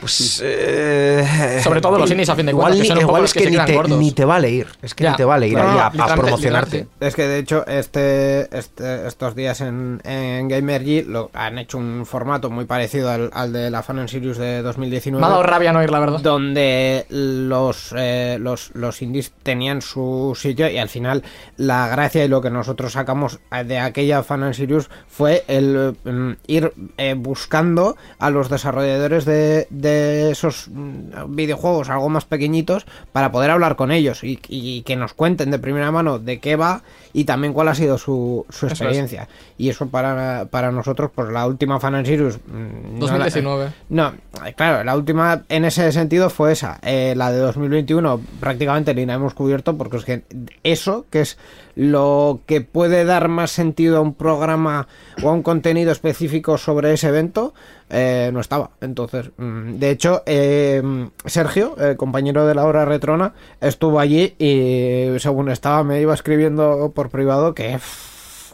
pues... eh, Sobre todo los indies, a fin de igual cuentas, que son igual es que ni, te, ni te vale ir. Es que Ya. ni te vale ir No, ahí no, a- a, literalmente, promocionarte. literalmente. Es que de hecho este, este- estos días en, en Gamergy lo, han hecho un formato muy parecido al, al de la Fan and Sirius de 2019. Me ha dado rabia no ir, la verdad. donde los, eh, los, los indies tenían su sitio y al final la gracia lo que nosotros sacamos de aquella Fan Sirius fue el mm, ir eh, buscando a los desarrolladores de, de esos mm, videojuegos algo más pequeñitos para poder hablar con ellos y que nos cuenten de primera mano de qué va y también cuál ha sido su, su es. experiencia. Y eso para, para nosotros, pues la última Fan and Sirius... mm, no la- 2019. no, eh, claro, la última en ese sentido fue esa. Eh, la de 2021 prácticamente ni la hemos cubierto porque es que eso, que es lo que puede dar más sentido a un programa o a un contenido específico sobre ese evento, eh, no estaba. Entonces, mm, de hecho, eh, Sergio, el compañero de la hora retrona, estuvo allí y según estaba me iba escribiendo por privado que,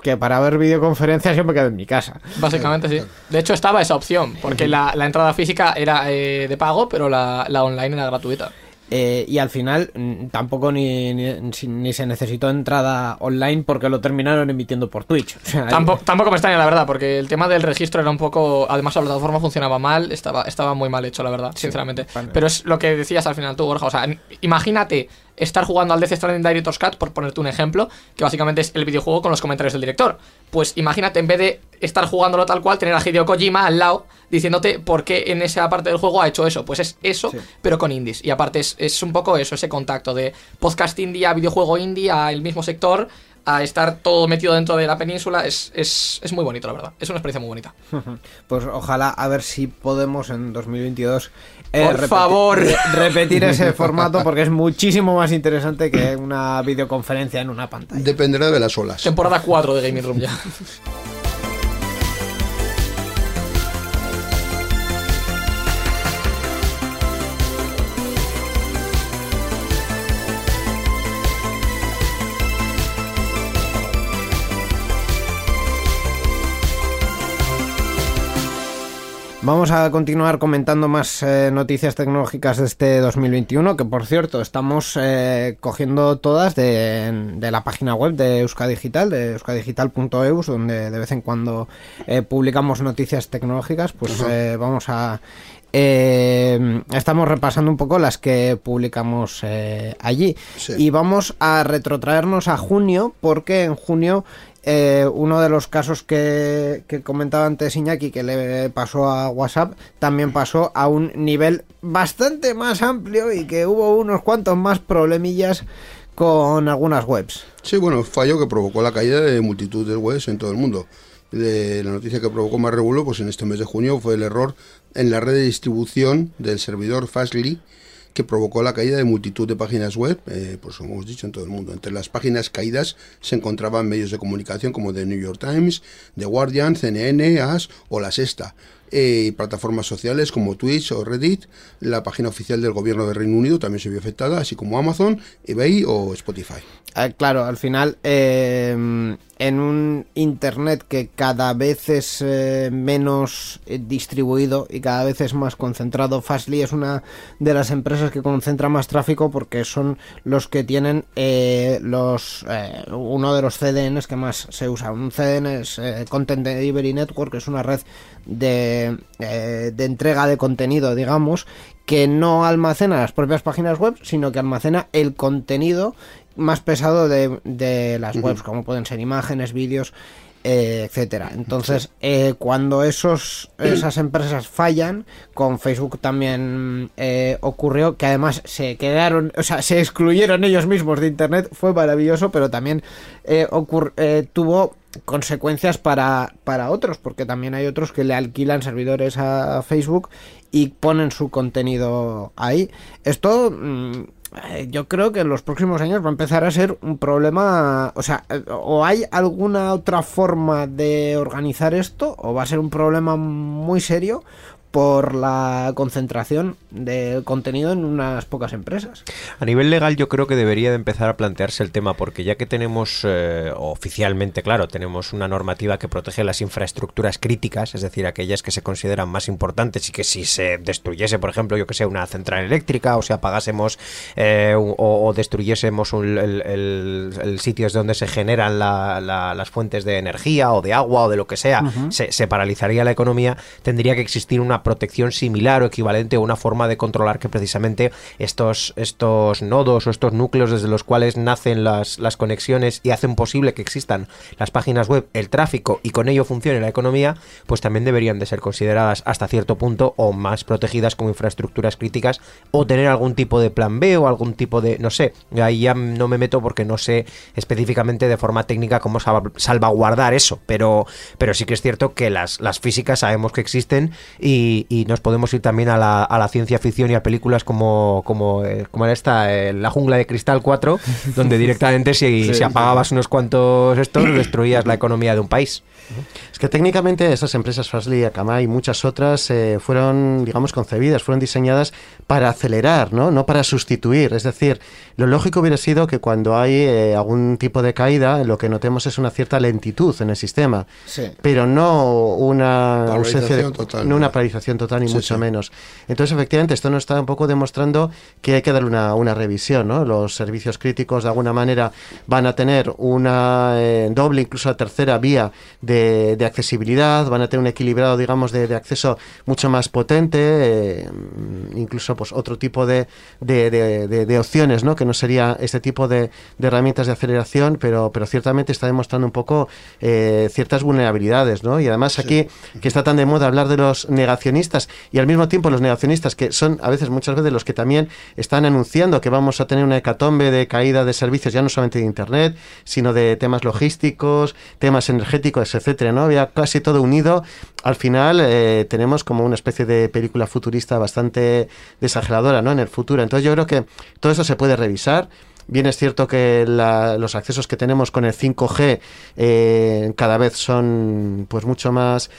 que para ver videoconferencias yo me quedo en mi casa. Básicamente sí. De hecho estaba esa opción, porque la, la entrada física era eh, de pago, pero la, la online era gratuita. Eh, y al final mm, tampoco ni, ni, se necesitó entrada online porque lo terminaron emitiendo por Twitch. O sea, Tampoco, tampoco me extraña, la verdad, porque el tema del registro era un poco. Además, la plataforma funcionaba mal, estaba, estaba muy mal hecho, la verdad, sinceramente. vale. Pero es lo que decías al final tú, Borja. O sea, imagínate estar jugando al Death Stranding Director's Cut, por ponerte un ejemplo, que básicamente es el videojuego con los comentarios del director. Pues imagínate, en vez de estar jugándolo tal cual, tener a Hideo Kojima al lado diciéndote por qué en esa parte del juego ha hecho eso. Pues es eso, pero con indies. Y aparte es, es un poco eso, ese contacto de podcast indie a videojuego indie, a el mismo sector, a estar todo metido dentro de la península, es, es, es muy bonito, la verdad. Es una experiencia muy bonita. Pues ojalá a ver si podemos en 2022 eh, Por favor. re- repetir ese formato porque es muchísimo más interesante que una videoconferencia en una pantalla. Dependerá de las olas. Temporada 4 de Gaming Room ya. Vamos a continuar comentando más eh, noticias tecnológicas de este 2021, que por cierto estamos eh, cogiendo todas de, de la página web de Euska Digital, de euskadigital.eus, donde de vez en cuando eh, publicamos noticias tecnológicas, pues vamos a... estamos repasando un poco las que publicamos allí. Sí. y vamos a retrotraernos a junio porque en junio eh, uno de los casos que, que comentaba antes Iñaki que le pasó a WhatsApp también pasó a un nivel bastante más amplio y que hubo unos cuantos más problemillas con algunas webs. Sí, bueno, fallo que provocó la caída de multitud de webs en todo el mundo. La noticia que provocó más revuelo, pues en este mes de junio fue el error en la red de distribución del servidor Fastly que provocó la caída de multitud de páginas web, eh, pues como hemos dicho en todo el mundo. Entre las páginas caídas se encontraban medios de comunicación como The New York Times, The Guardian, CNN, AS o La Sexta. Eh, y plataformas sociales como Twitch o Reddit, la página oficial del gobierno de Reino Unido también se vio afectada, así como Amazon, eBay o Spotify. Eh, claro, al final, eh, en un Internet que cada vez es eh, menos eh, distribuido y cada vez es más concentrado, Fastly es una de las empresas que concentra más tráfico porque son los que tienen eh, los uno de los CDNs que más se usa. Un CDN es Content Delivery Network, que es una red de, de entrega de contenido, digamos, que no almacena las propias páginas web, sino que almacena el contenido más pesado de, de las webs, como pueden ser imágenes, vídeos, eh, etcétera. Entonces, eh, cuando esos esas empresas fallan, con Facebook también eh, ocurrió que además se quedaron, o sea, se excluyeron ellos mismos de Internet, fue maravilloso, pero también eh, tuvo consecuencias para, para otros, porque también hay otros que le alquilan servidores a Facebook y ponen su contenido ahí. Esto mm, yo creo que en los próximos años va a empezar a ser un problema, o sea, o hay alguna otra forma de organizar esto, o va a ser un problema muy serio por la concentración del contenido en unas pocas empresas. A nivel legal yo creo que debería de empezar a plantearse el tema porque ya que tenemos eh, oficialmente, claro, tenemos una normativa que protege las infraestructuras críticas, es decir, aquellas que se consideran más importantes y que si se destruyese, por ejemplo, yo que sé, una central eléctrica o si apagásemos eh, o, o destruyésemos un- el, el- el sitio donde se generan la- la- las fuentes de energía o de agua o de lo que sea, se, se paralizaría la economía, tendría que existir una protección similar o equivalente o una forma de controlar que precisamente estos, estos nodos o estos núcleos desde los cuales nacen las, las conexiones y hacen posible que existan las páginas web, el tráfico y con ello funcione la economía, pues también deberían de ser consideradas hasta cierto punto o más protegidas como infraestructuras críticas o tener algún tipo de plan B o algún tipo de, no sé, ahí ya no me meto porque no sé específicamente de forma técnica cómo salva- salvaguardar eso, pero, pero sí que es cierto que las, las físicas sabemos que existen y, y nos podemos ir también a la, a la ciencia ficción y a películas como, como, eh, como era esta, eh, La jungla de cristal 4, donde directamente si, si apagabas unos cuantos estos, destruías la economía de un país. Es que técnicamente esas empresas Fastly, Akamai y muchas otras eh, fueron, digamos, concebidas, fueron diseñadas para acelerar, ¿no? no para sustituir. Es decir, lo lógico hubiera sido que cuando hay eh, algún tipo de caída, lo que notemos es una cierta lentitud en el sistema, Sí. pero no una ausencia de, Paralización total, no una paralización total ni Sí, mucho sí. menos. Entonces, efectivamente, esto nos está un poco demostrando que hay que darle una, una revisión, ¿no? Los servicios críticos, de alguna manera, van a tener una eh, doble, incluso tercera vía de, de accesibilidad, van a tener un equilibrado, digamos, de, de acceso mucho más potente, eh, incluso pues otro tipo de, de, opciones, ¿no? Que no sería este tipo de, de herramientas de aceleración, pero, pero ciertamente está demostrando un poco eh, ciertas vulnerabilidades, ¿no? Y además aquí, que está tan de moda hablar de los negacionistas y al mismo tiempo los negacionistas que son a veces, muchas veces, los que también están anunciando que vamos a tener una hecatombe de caída de servicios, ya no solamente de Internet, sino de temas logísticos, temas energéticos, etcétera, ¿no? Había casi todo unido. Al final eh, tenemos como una especie de película futurista bastante desageladora, ¿no? En el futuro. Entonces yo creo que todo eso se puede revisar. Bien es cierto que los accesos que tenemos con el 5G eh, cada vez son pues mucho más,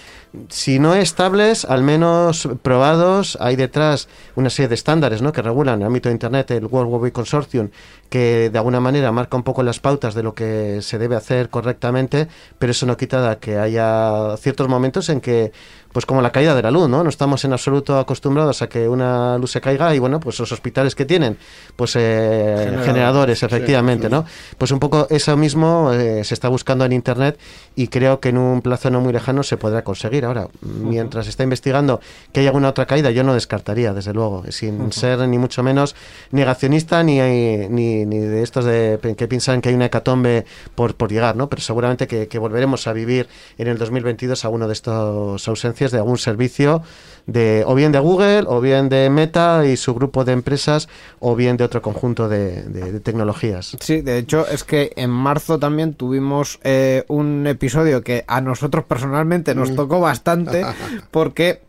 si no estables, al menos probados. Hay detrás una serie de estándares ¿no? que regulan el ámbito de Internet, el World Wide Consortium, que de alguna manera marca un poco las pautas de lo que se debe hacer correctamente, pero eso no quita que haya ciertos momentos en que pues como la caída de la luz, ¿no? No estamos en absoluto acostumbrados a que una luz se caiga y bueno, pues los hospitales que tienen, pues eh, Generadores. generadores, efectivamente, ¿no? Pues un poco eso mismo eh, se está buscando en Internet y creo que en un plazo no muy lejano se podrá conseguir. Ahora, mientras se está investigando que hay alguna otra caída, yo no descartaría, desde luego, sin ser ni mucho menos negacionista ni, ni, ni de estos de, que piensan que hay una hecatombe por, por llegar, ¿no? Pero seguramente que, que volveremos a vivir en el 2022 alguno de estas ausencias de algún servicio de o bien de Google o bien de Meta y su grupo de empresas o bien de otro conjunto de, de- de tecnologías. Sí, de hecho es que en marzo también tuvimos eh, un episodio que a nosotros personalmente nos tocó bastante porque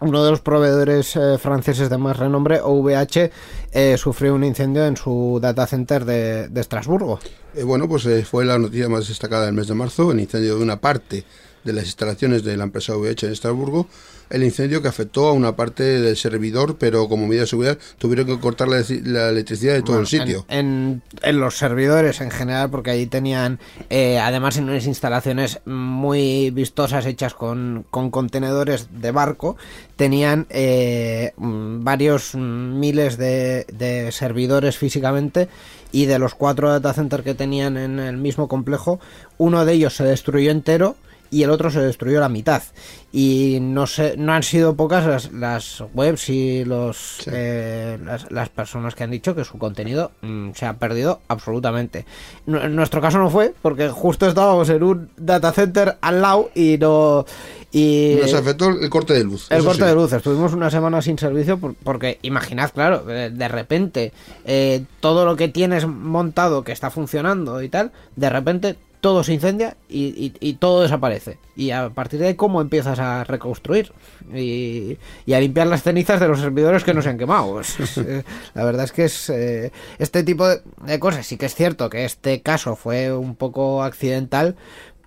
uno de los proveedores eh, franceses de más renombre, OVH, eh, sufrió un incendio en su data center de, de Estrasburgo. Eh, bueno, pues eh, fue la noticia más destacada del mes de marzo, el incendio de una parte de las instalaciones de la empresa VH en Estrasburgo, el incendio que afectó a una parte del servidor, pero como medida de seguridad tuvieron que cortar la, la electricidad de todo Bueno, el sitio. En, en- en los servidores en general, porque allí tenían, eh, además, en unas instalaciones muy vistosas hechas con, con contenedores de barco, tenían eh, mm, varios miles de, de servidores físicamente. Y de los cuatro data centers que tenían en el mismo complejo, uno de ellos se destruyó entero y el otro se destruyó la mitad. Y no sé, no han sido pocas las, las webs y los eh, las, las personas que han dicho que su contenido mm, se ha perdido absolutamente. En nuestro caso no fue, porque justo estábamos en un data center al lado y no. Y Nos afectó el corte de luz. el corte sí. de luz, estuvimos una semana sin servicio por- porque imaginad, claro, de, de repente eh, todo lo que tienes montado que está funcionando y tal, de repente todo se incendia y, y- todo desaparece. Y a partir de ahí, ¿cómo empiezas a reconstruir? Y, a limpiar las cenizas de los servidores que no se han quemado. Es- es, eh, la verdad es que es eh, este tipo de cosas. Sí que es cierto que este caso fue un poco accidental,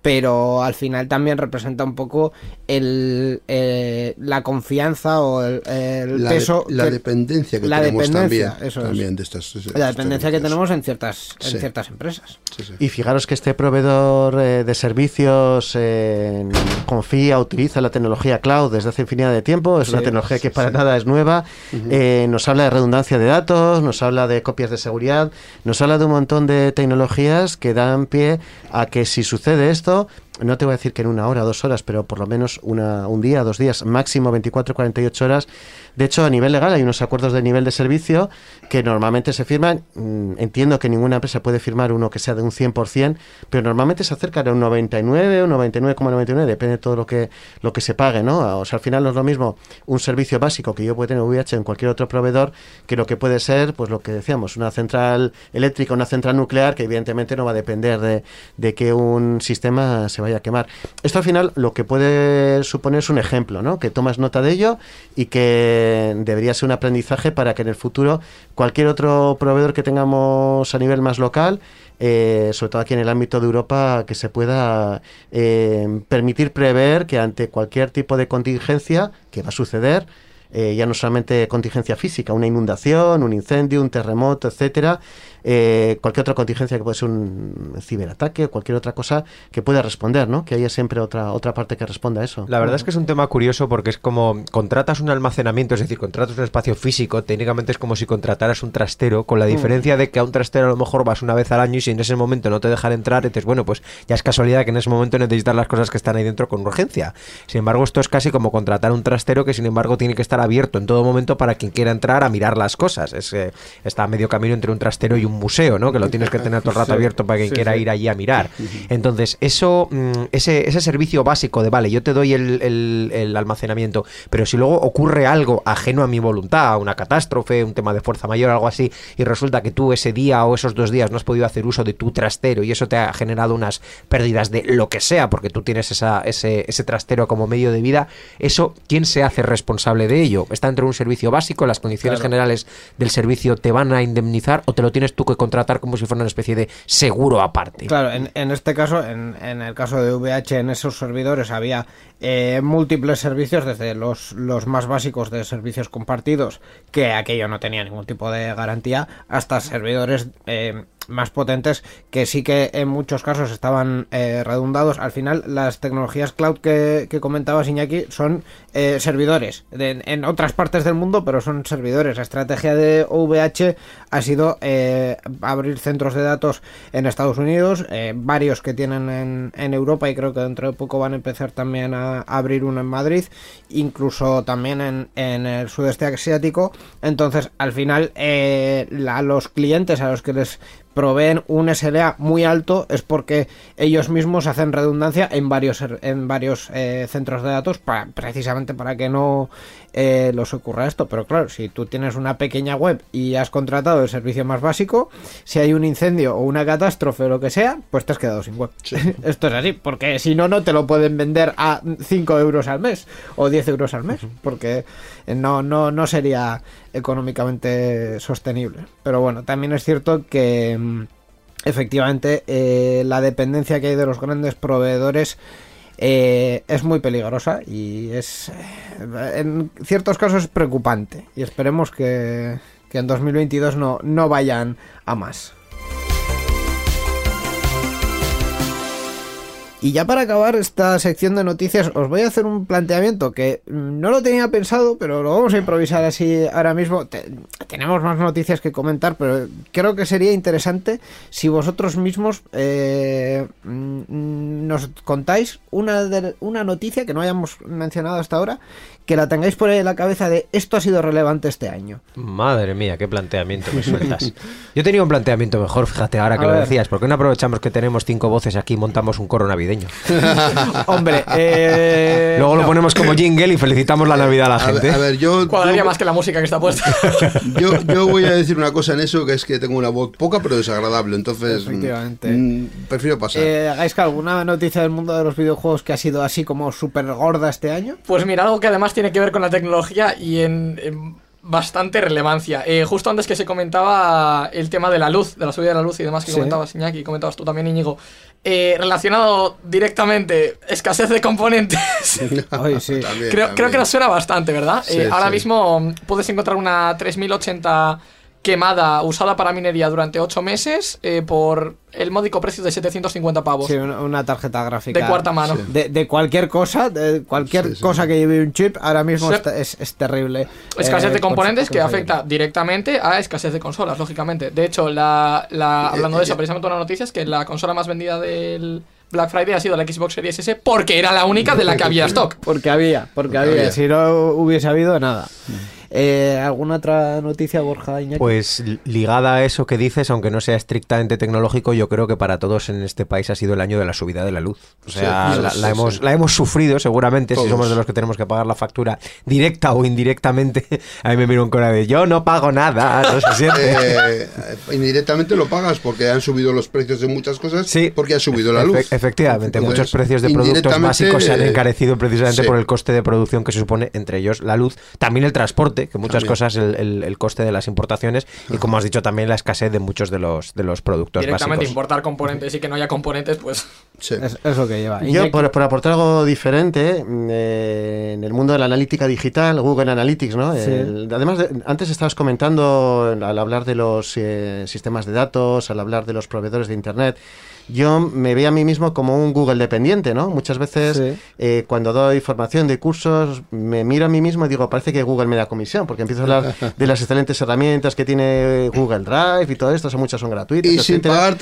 pero al final también representa un poco el, eh, la confianza o el, el La, de- peso la que- dependencia que la tenemos dependencia, también, eso es. también de estas la dependencia que tenemos en ciertas en ciertas empresas Sí, sí. Y fijaros que este proveedor eh, de servicios eh, confía, utiliza la tecnología cloud desde hace infinidad de tiempo. Es una Sí, tecnología que para nada es nueva. Eh, nos habla de redundancia de datos, nos habla de copias de seguridad, nos habla de un montón de tecnologías que dan pie a que si sucede esto, no te voy a decir que en una hora, dos horas, pero por lo menos una, un día, dos días, máximo 24, 48 horas. De hecho, a nivel legal hay unos acuerdos de nivel de servicio que normalmente se firman. mm, Entiendo que ninguna empresa puede firmar uno que sea de un 100%, pero normalmente se acerca a un 99, un 99,99, depende de todo lo que, lo que se pague, ¿no? O sea, al final no es lo mismo un servicio básico que yo puedo tener VIH en cualquier otro proveedor que lo que puede ser, pues lo que decíamos, una central eléctrica, una central nuclear, que evidentemente no va a depender de, de que un sistema se vaya a quemar. Esto al final lo que puede suponer es un ejemplo, ¿no? Que tomas nota de ello y que debería ser un aprendizaje para que en el futuro cualquier otro proveedor que tengamos a nivel más local eh, sobre todo aquí en el ámbito de Europa, que se pueda eh, permitir prever que ante cualquier tipo de contingencia que va a suceder, eh, ya no solamente contingencia física, una inundación, un incendio, un terremoto, etcétera, eh, cualquier otra contingencia que puede ser un ciberataque o cualquier otra cosa que pueda responder, ¿no? Que haya siempre otra otra parte que responda a eso. La verdad es que es un tema curioso porque es como contratas un almacenamiento, es decir, contratas un espacio físico, técnicamente es como si contrataras un trastero, con la diferencia de que a un trastero a lo mejor vas una vez al año y si en ese momento no te dejan entrar, dices, bueno, pues ya es casualidad que en ese momento necesitas las cosas que están ahí dentro con urgencia. Sin embargo, esto es casi como contratar un trastero que sin embargo tiene que estar abierto en todo momento para quien quiera entrar a mirar las cosas. Es, eh, está a medio camino entre un trastero y un museo, ¿no? Que lo tienes que tener todo el rato abierto para quien Sí, quiera sí. ir allí a mirar. Entonces, eso, mm, ese, ese servicio básico de, vale, yo te doy el, el- el almacenamiento, pero si luego ocurre algo ajeno a mi voluntad, una catástrofe, un tema de fuerza mayor, algo así, y resulta que tú ese día o esos dos días no has podido hacer uso de tu trastero y eso te ha generado unas pérdidas de lo que sea, porque tú tienes esa, ese, ese trastero como medio de vida, eso, ¿quién se hace responsable de ello? ¿Está dentro de un servicio básico? ¿Las condiciones generales del servicio te van a indemnizar o te lo tienes tú que contratar como si fuera una especie de seguro aparte? Claro, en, en este caso, en, en el caso de VH, en esos servidores había eh, múltiples servicios, desde los, los más básicos de servicios compartidos, que aquello no tenía ningún tipo de garantía, hasta servidores eh, más potentes que sí que en muchos casos estaban eh, redundados. Al final, las tecnologías cloud que, que comentabas, Iñaki, son eh, servidores en otras partes del mundo, pero son servidores. La estrategia de OVH ha sido eh, abrir centros de datos en Estados Unidos, eh, varios que tienen en, en Europa y creo que dentro de poco van a empezar también a, abrir uno en Madrid, incluso también en, en el sudeste asiático. Entonces, al final, eh, la- los clientes a los que les proveen un SLA muy alto es porque ellos mismos hacen redundancia en varios ser- en varios eh, centros de datos para, precisamente para que no eh, los ocurra esto. Pero claro si tú tienes una pequeña web y has contratado el servicio más básico si hay un incendio o una catástrofe o lo que sea pues te has quedado sin web. Esto es así porque si no no te lo pueden vender a 5 euros al mes o 10 euros al mes porque no no no sería económicamente sostenible. Pero bueno también es cierto que mm, efectivamente eh, la dependencia que hay de los grandes proveedores eh, es muy peligrosa y es eh, en ciertos casos preocupante y esperemos que, que en 2022 no, no vayan a más. Y ya para acabar esta sección de noticias, os voy a hacer un planteamiento que mm, no lo tenía pensado, pero lo vamos a improvisar así ahora mismo. Te- tenemos más noticias que comentar, pero creo que sería interesante si vosotros mismos eh, mm, nos contáis una, de- una noticia que no hayamos mencionado hasta ahora, que la tengáis por ahí en la cabeza de esto ha sido relevante este año. Madre mía, qué planteamiento me sueltas. Yo tenía un planteamiento mejor, fíjate, ahora que A lo ver. decías. ¿Por qué no aprovechamos que tenemos cinco voces aquí y montamos un coro navideño? Hombre, eh, Luego lo ponemos como jingle y felicitamos la Navidad a la A ver, gente. a ver, yo, Cuadraría yo, más que la música que está puesta. yo, yo voy a decir una cosa en eso, que es que tengo una voz poca pero desagradable, entonces mm, Efectivamente. mm, prefiero pasar. Eh, ¿Hagáis que alguna noticia del mundo de los videojuegos que ha sido así como súper gorda este año? Pues mira, algo que además tiene que ver con la tecnología y en, en bastante relevancia. Eh, justo antes que se comentaba el tema de la luz, de la subida de la luz y demás que Sí. comentabas Iñaki, y comentabas tú también Íñigo, eh, relacionado directamente escasez de componentes. Ay, sí. También, creo, creo que nos suena bastante, ¿verdad? Sí, Eh, ahora sí. mismo puedes encontrar una 3080 quemada usada para minería durante 8 meses eh, por el módico precio de 750 pavos. Sí, una, una tarjeta gráfica. De cuarta mano. De, de cualquier cosa, de cualquier Sí, sí. cosa que lleve un chip, ahora mismo Sí. está- es, es terrible. Escasez Eh, de componentes cons- que afecta directamente a escasez de consolas, lógicamente. De hecho, la, la- hablando de eso, precisamente una noticia es que la consola más vendida del Black Friday ha sido la Xbox Series S porque era la única de la que había stock. Porque había, porque había. Había. Si no hubiese habido, nada. Eh, ¿Alguna otra noticia, Borja? Iñaki? Pues li- ligada a eso que dices, aunque no sea estrictamente tecnológico, yo creo que para todos en este país ha sido el año de la subida de la luz. O sea, Sí, la, sí, la sí, hemos, sí. la hemos sufrido seguramente, si somos de los que tenemos que pagar la factura directa o indirectamente. A mí me miro un cara de yo no pago nada, no se siente. Eh, indirectamente lo pagas porque han subido los precios de muchas cosas, Sí. porque ha subido la Efe- luz. efectivamente, Entonces, muchos precios de productos básicos se han eh, encarecido precisamente sí. por el coste de producción que se supone, entre ellos la luz, también el transporte, que muchas También. cosas, el, el- el coste de las importaciones y como has dicho también la escasez de muchos de los, de los productos Directamente básicos. importar componentes y que no haya componentes, pues Sí. Es, es lo que lleva. Yo, por, por aportar algo diferente, mm, eh, en el mundo de la analítica digital, Google Analytics, ¿no? Sí. El- además, de- antes estabas comentando al hablar de los eh, sistemas de datos, al hablar de los proveedores de Internet, yo me veo a mí mismo como un Google dependiente, ¿no? Muchas veces Sí. eh, cuando doy formación de cursos, me miro a mí mismo y digo, parece que Google me da comisión, porque empiezo a hablar de las excelentes herramientas que tiene Google Drive y todo esto, son muchas son gratuitas. Y sin pagar,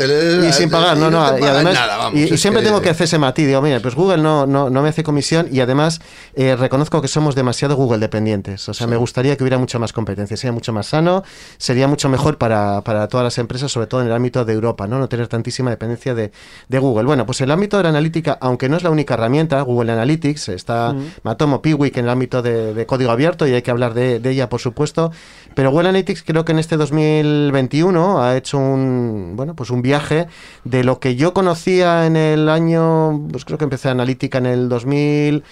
Y sin pagar, no, no y además, nada, vamos, y, siempre que- tengo que hacer ese matiz, digo, mira, pues Google no, no, no me hace comisión y además eh, reconozco que somos demasiado Google dependientes, o sea, me gustaría que hubiera mucha más competencia, sería mucho más sano, sería mucho mejor para, para todas las empresas, sobre todo en el ámbito de Europa, ¿no? No tener tantísima dependencia de, de Google. Bueno, pues el ámbito de la analítica, aunque no es la única herramienta, Google Analytics, está Matomo Piwik en el ámbito de, de código abierto y hay que hablar de, de ella, por supuesto, pero Google Analytics creo que en este 2021 ha hecho un, bueno, pues un viaje de lo que yo conocía en el año, pues creo que empecé analítica en el 2000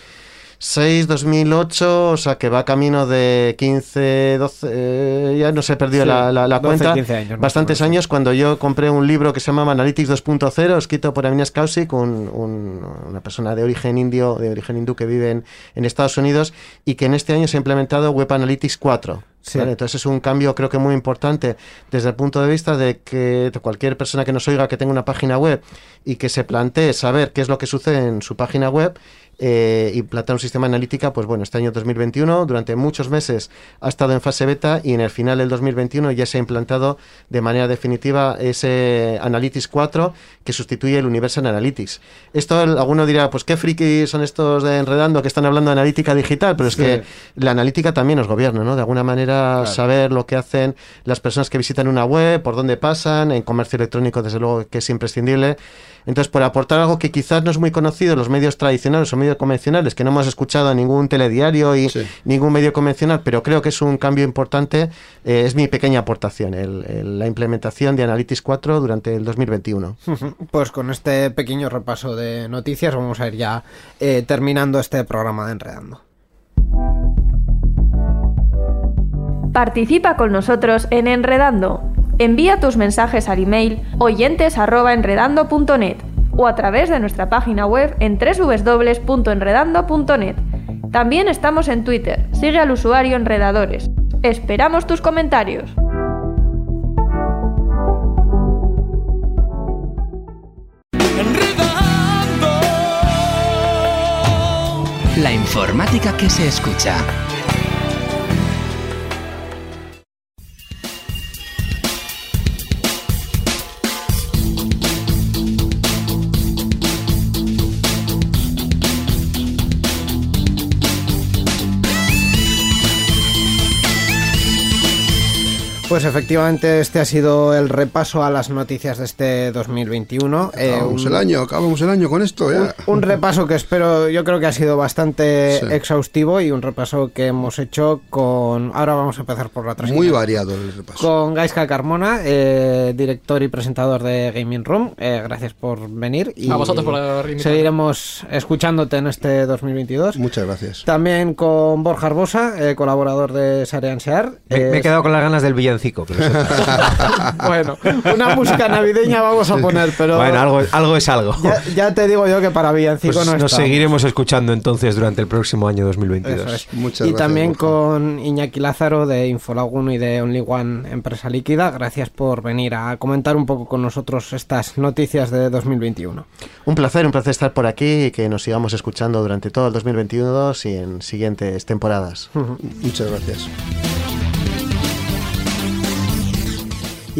6, 2008, o sea que va camino de 15, 12, eh, ya no se perdió Sí, la, la- la 12, cuenta. 15 años, Bastantes años cuando yo compré un libro que se llamaba Analytics 2.0, escrito por Avinash Kaushik, un- un- una persona de origen indio, de origen hindú que vive en, en Estados Unidos y que en este año se ha implementado Web Analytics 4. Sí. ¿vale? Entonces es un cambio creo que muy importante desde el punto de vista de que cualquier persona que nos oiga que tenga una página web y que se plantee saber qué es lo que sucede en su página web eh, y plantear un sistema de analítica, pues bueno, este año 2021 durante muchos meses ha estado en fase beta y en el final del 2021 ya se ha implantado de manera definitiva ese Analytics 4 que sustituye el Universal Analytics. Esto alguno dirá, pues qué friki son estos de enredando que están hablando de analítica digital, pero es Sí. que la analítica también nos gobierna, ¿no? De alguna manera saber lo que hacen las personas que visitan una web, por dónde pasan, en comercio electrónico desde luego que es imprescindible. Entonces, por aportar algo que quizás no es muy conocido en los medios tradicionales o medios convencionales, que no hemos escuchado en ningún telediario y Sí. ningún medio convencional, pero creo que es un cambio importante, eh, es mi pequeña aportación, el- el- la implementación de Analytics 4 durante el 2021. Pues con este pequeño repaso de noticias vamos a ir ya eh, terminando este programa de Enredando. Participa con nosotros en Enredando. Envía tus mensajes al email oyentes@enredando.net o a través de nuestra página web en www.enredando.net. También estamos en Twitter. Sigue al usuario Enredadores. Esperamos tus comentarios. La informática que se escucha. Pues efectivamente este ha sido el repaso a las noticias de este 2021. Eh, Acabamos un- el año, acabamos el año con esto ya. Un repaso que espero, yo creo que ha sido bastante Sí. exhaustivo y un repaso que hemos hecho con... Ahora vamos a empezar por la trasera. Muy variado el repaso. Con Gaiska Carmona, eh, director y presentador de Gaming Room. Eh, gracias por venir. Y A vosotros por invitarme. Seguiremos escuchándote en este 2022. Muchas gracias. También con Borja Arbosa, eh, colaborador de Sarean Sear. Me, me he Eh, quedado con las ganas del villancico. Que sepas. Bueno, una música navideña vamos a poner, pero bueno, algo, algo es algo. ya, ya te digo yo que para villancico Pues no nos está. seguiremos escuchando entonces durante el próximo año 2022. Eso es. Muchas y gracias, también Borja. con Iñaki Lázaro de Infolaguno y de Only One Empresa Líquida. Gracias por venir a comentar un poco con nosotros estas noticias de 2021. Un placer, un placer estar por aquí y que nos sigamos escuchando durante todo el 2022 y en siguientes temporadas. Muchas gracias.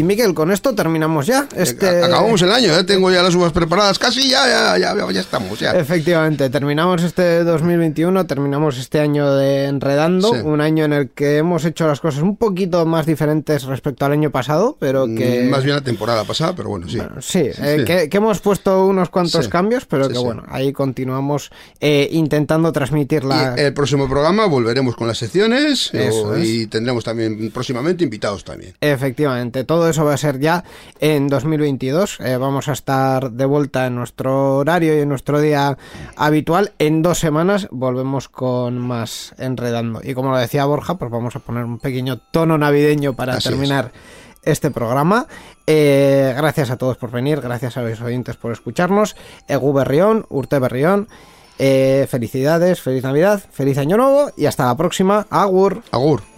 Y Miguel, con esto terminamos ya. Este... Acabamos el año, ya tengo ya las uvas preparadas, casi ya, ya, ya, ya estamos. Ya. Efectivamente, terminamos este 2021, terminamos este año de Enredando, Sí. un año en el que hemos hecho las cosas un poquito más diferentes respecto al año pasado, pero que... Mm, Más bien la temporada pasada, pero bueno, sí. Sí, eh, Que, que hemos puesto unos cuantos cambios, pero que bueno, ahí continuamos eh, intentando transmitir la... Y el próximo programa volveremos con las secciones Eso o- es. y tendremos también próximamente invitados también. Efectivamente, todo eso va a ser ya en 2022. Eh, vamos a estar de vuelta en nuestro horario y en nuestro día habitual. En dos semanas volvemos con más enredando. Y como lo decía Borja, pues vamos a poner un pequeño tono navideño para Así es. terminar este programa. Eh, gracias a todos por venir, gracias a los oyentes por escucharnos. Egu Berrión, Urte Berrión. eh, felicidades, feliz Navidad, feliz Año Nuevo y hasta la próxima. Agur. Agur.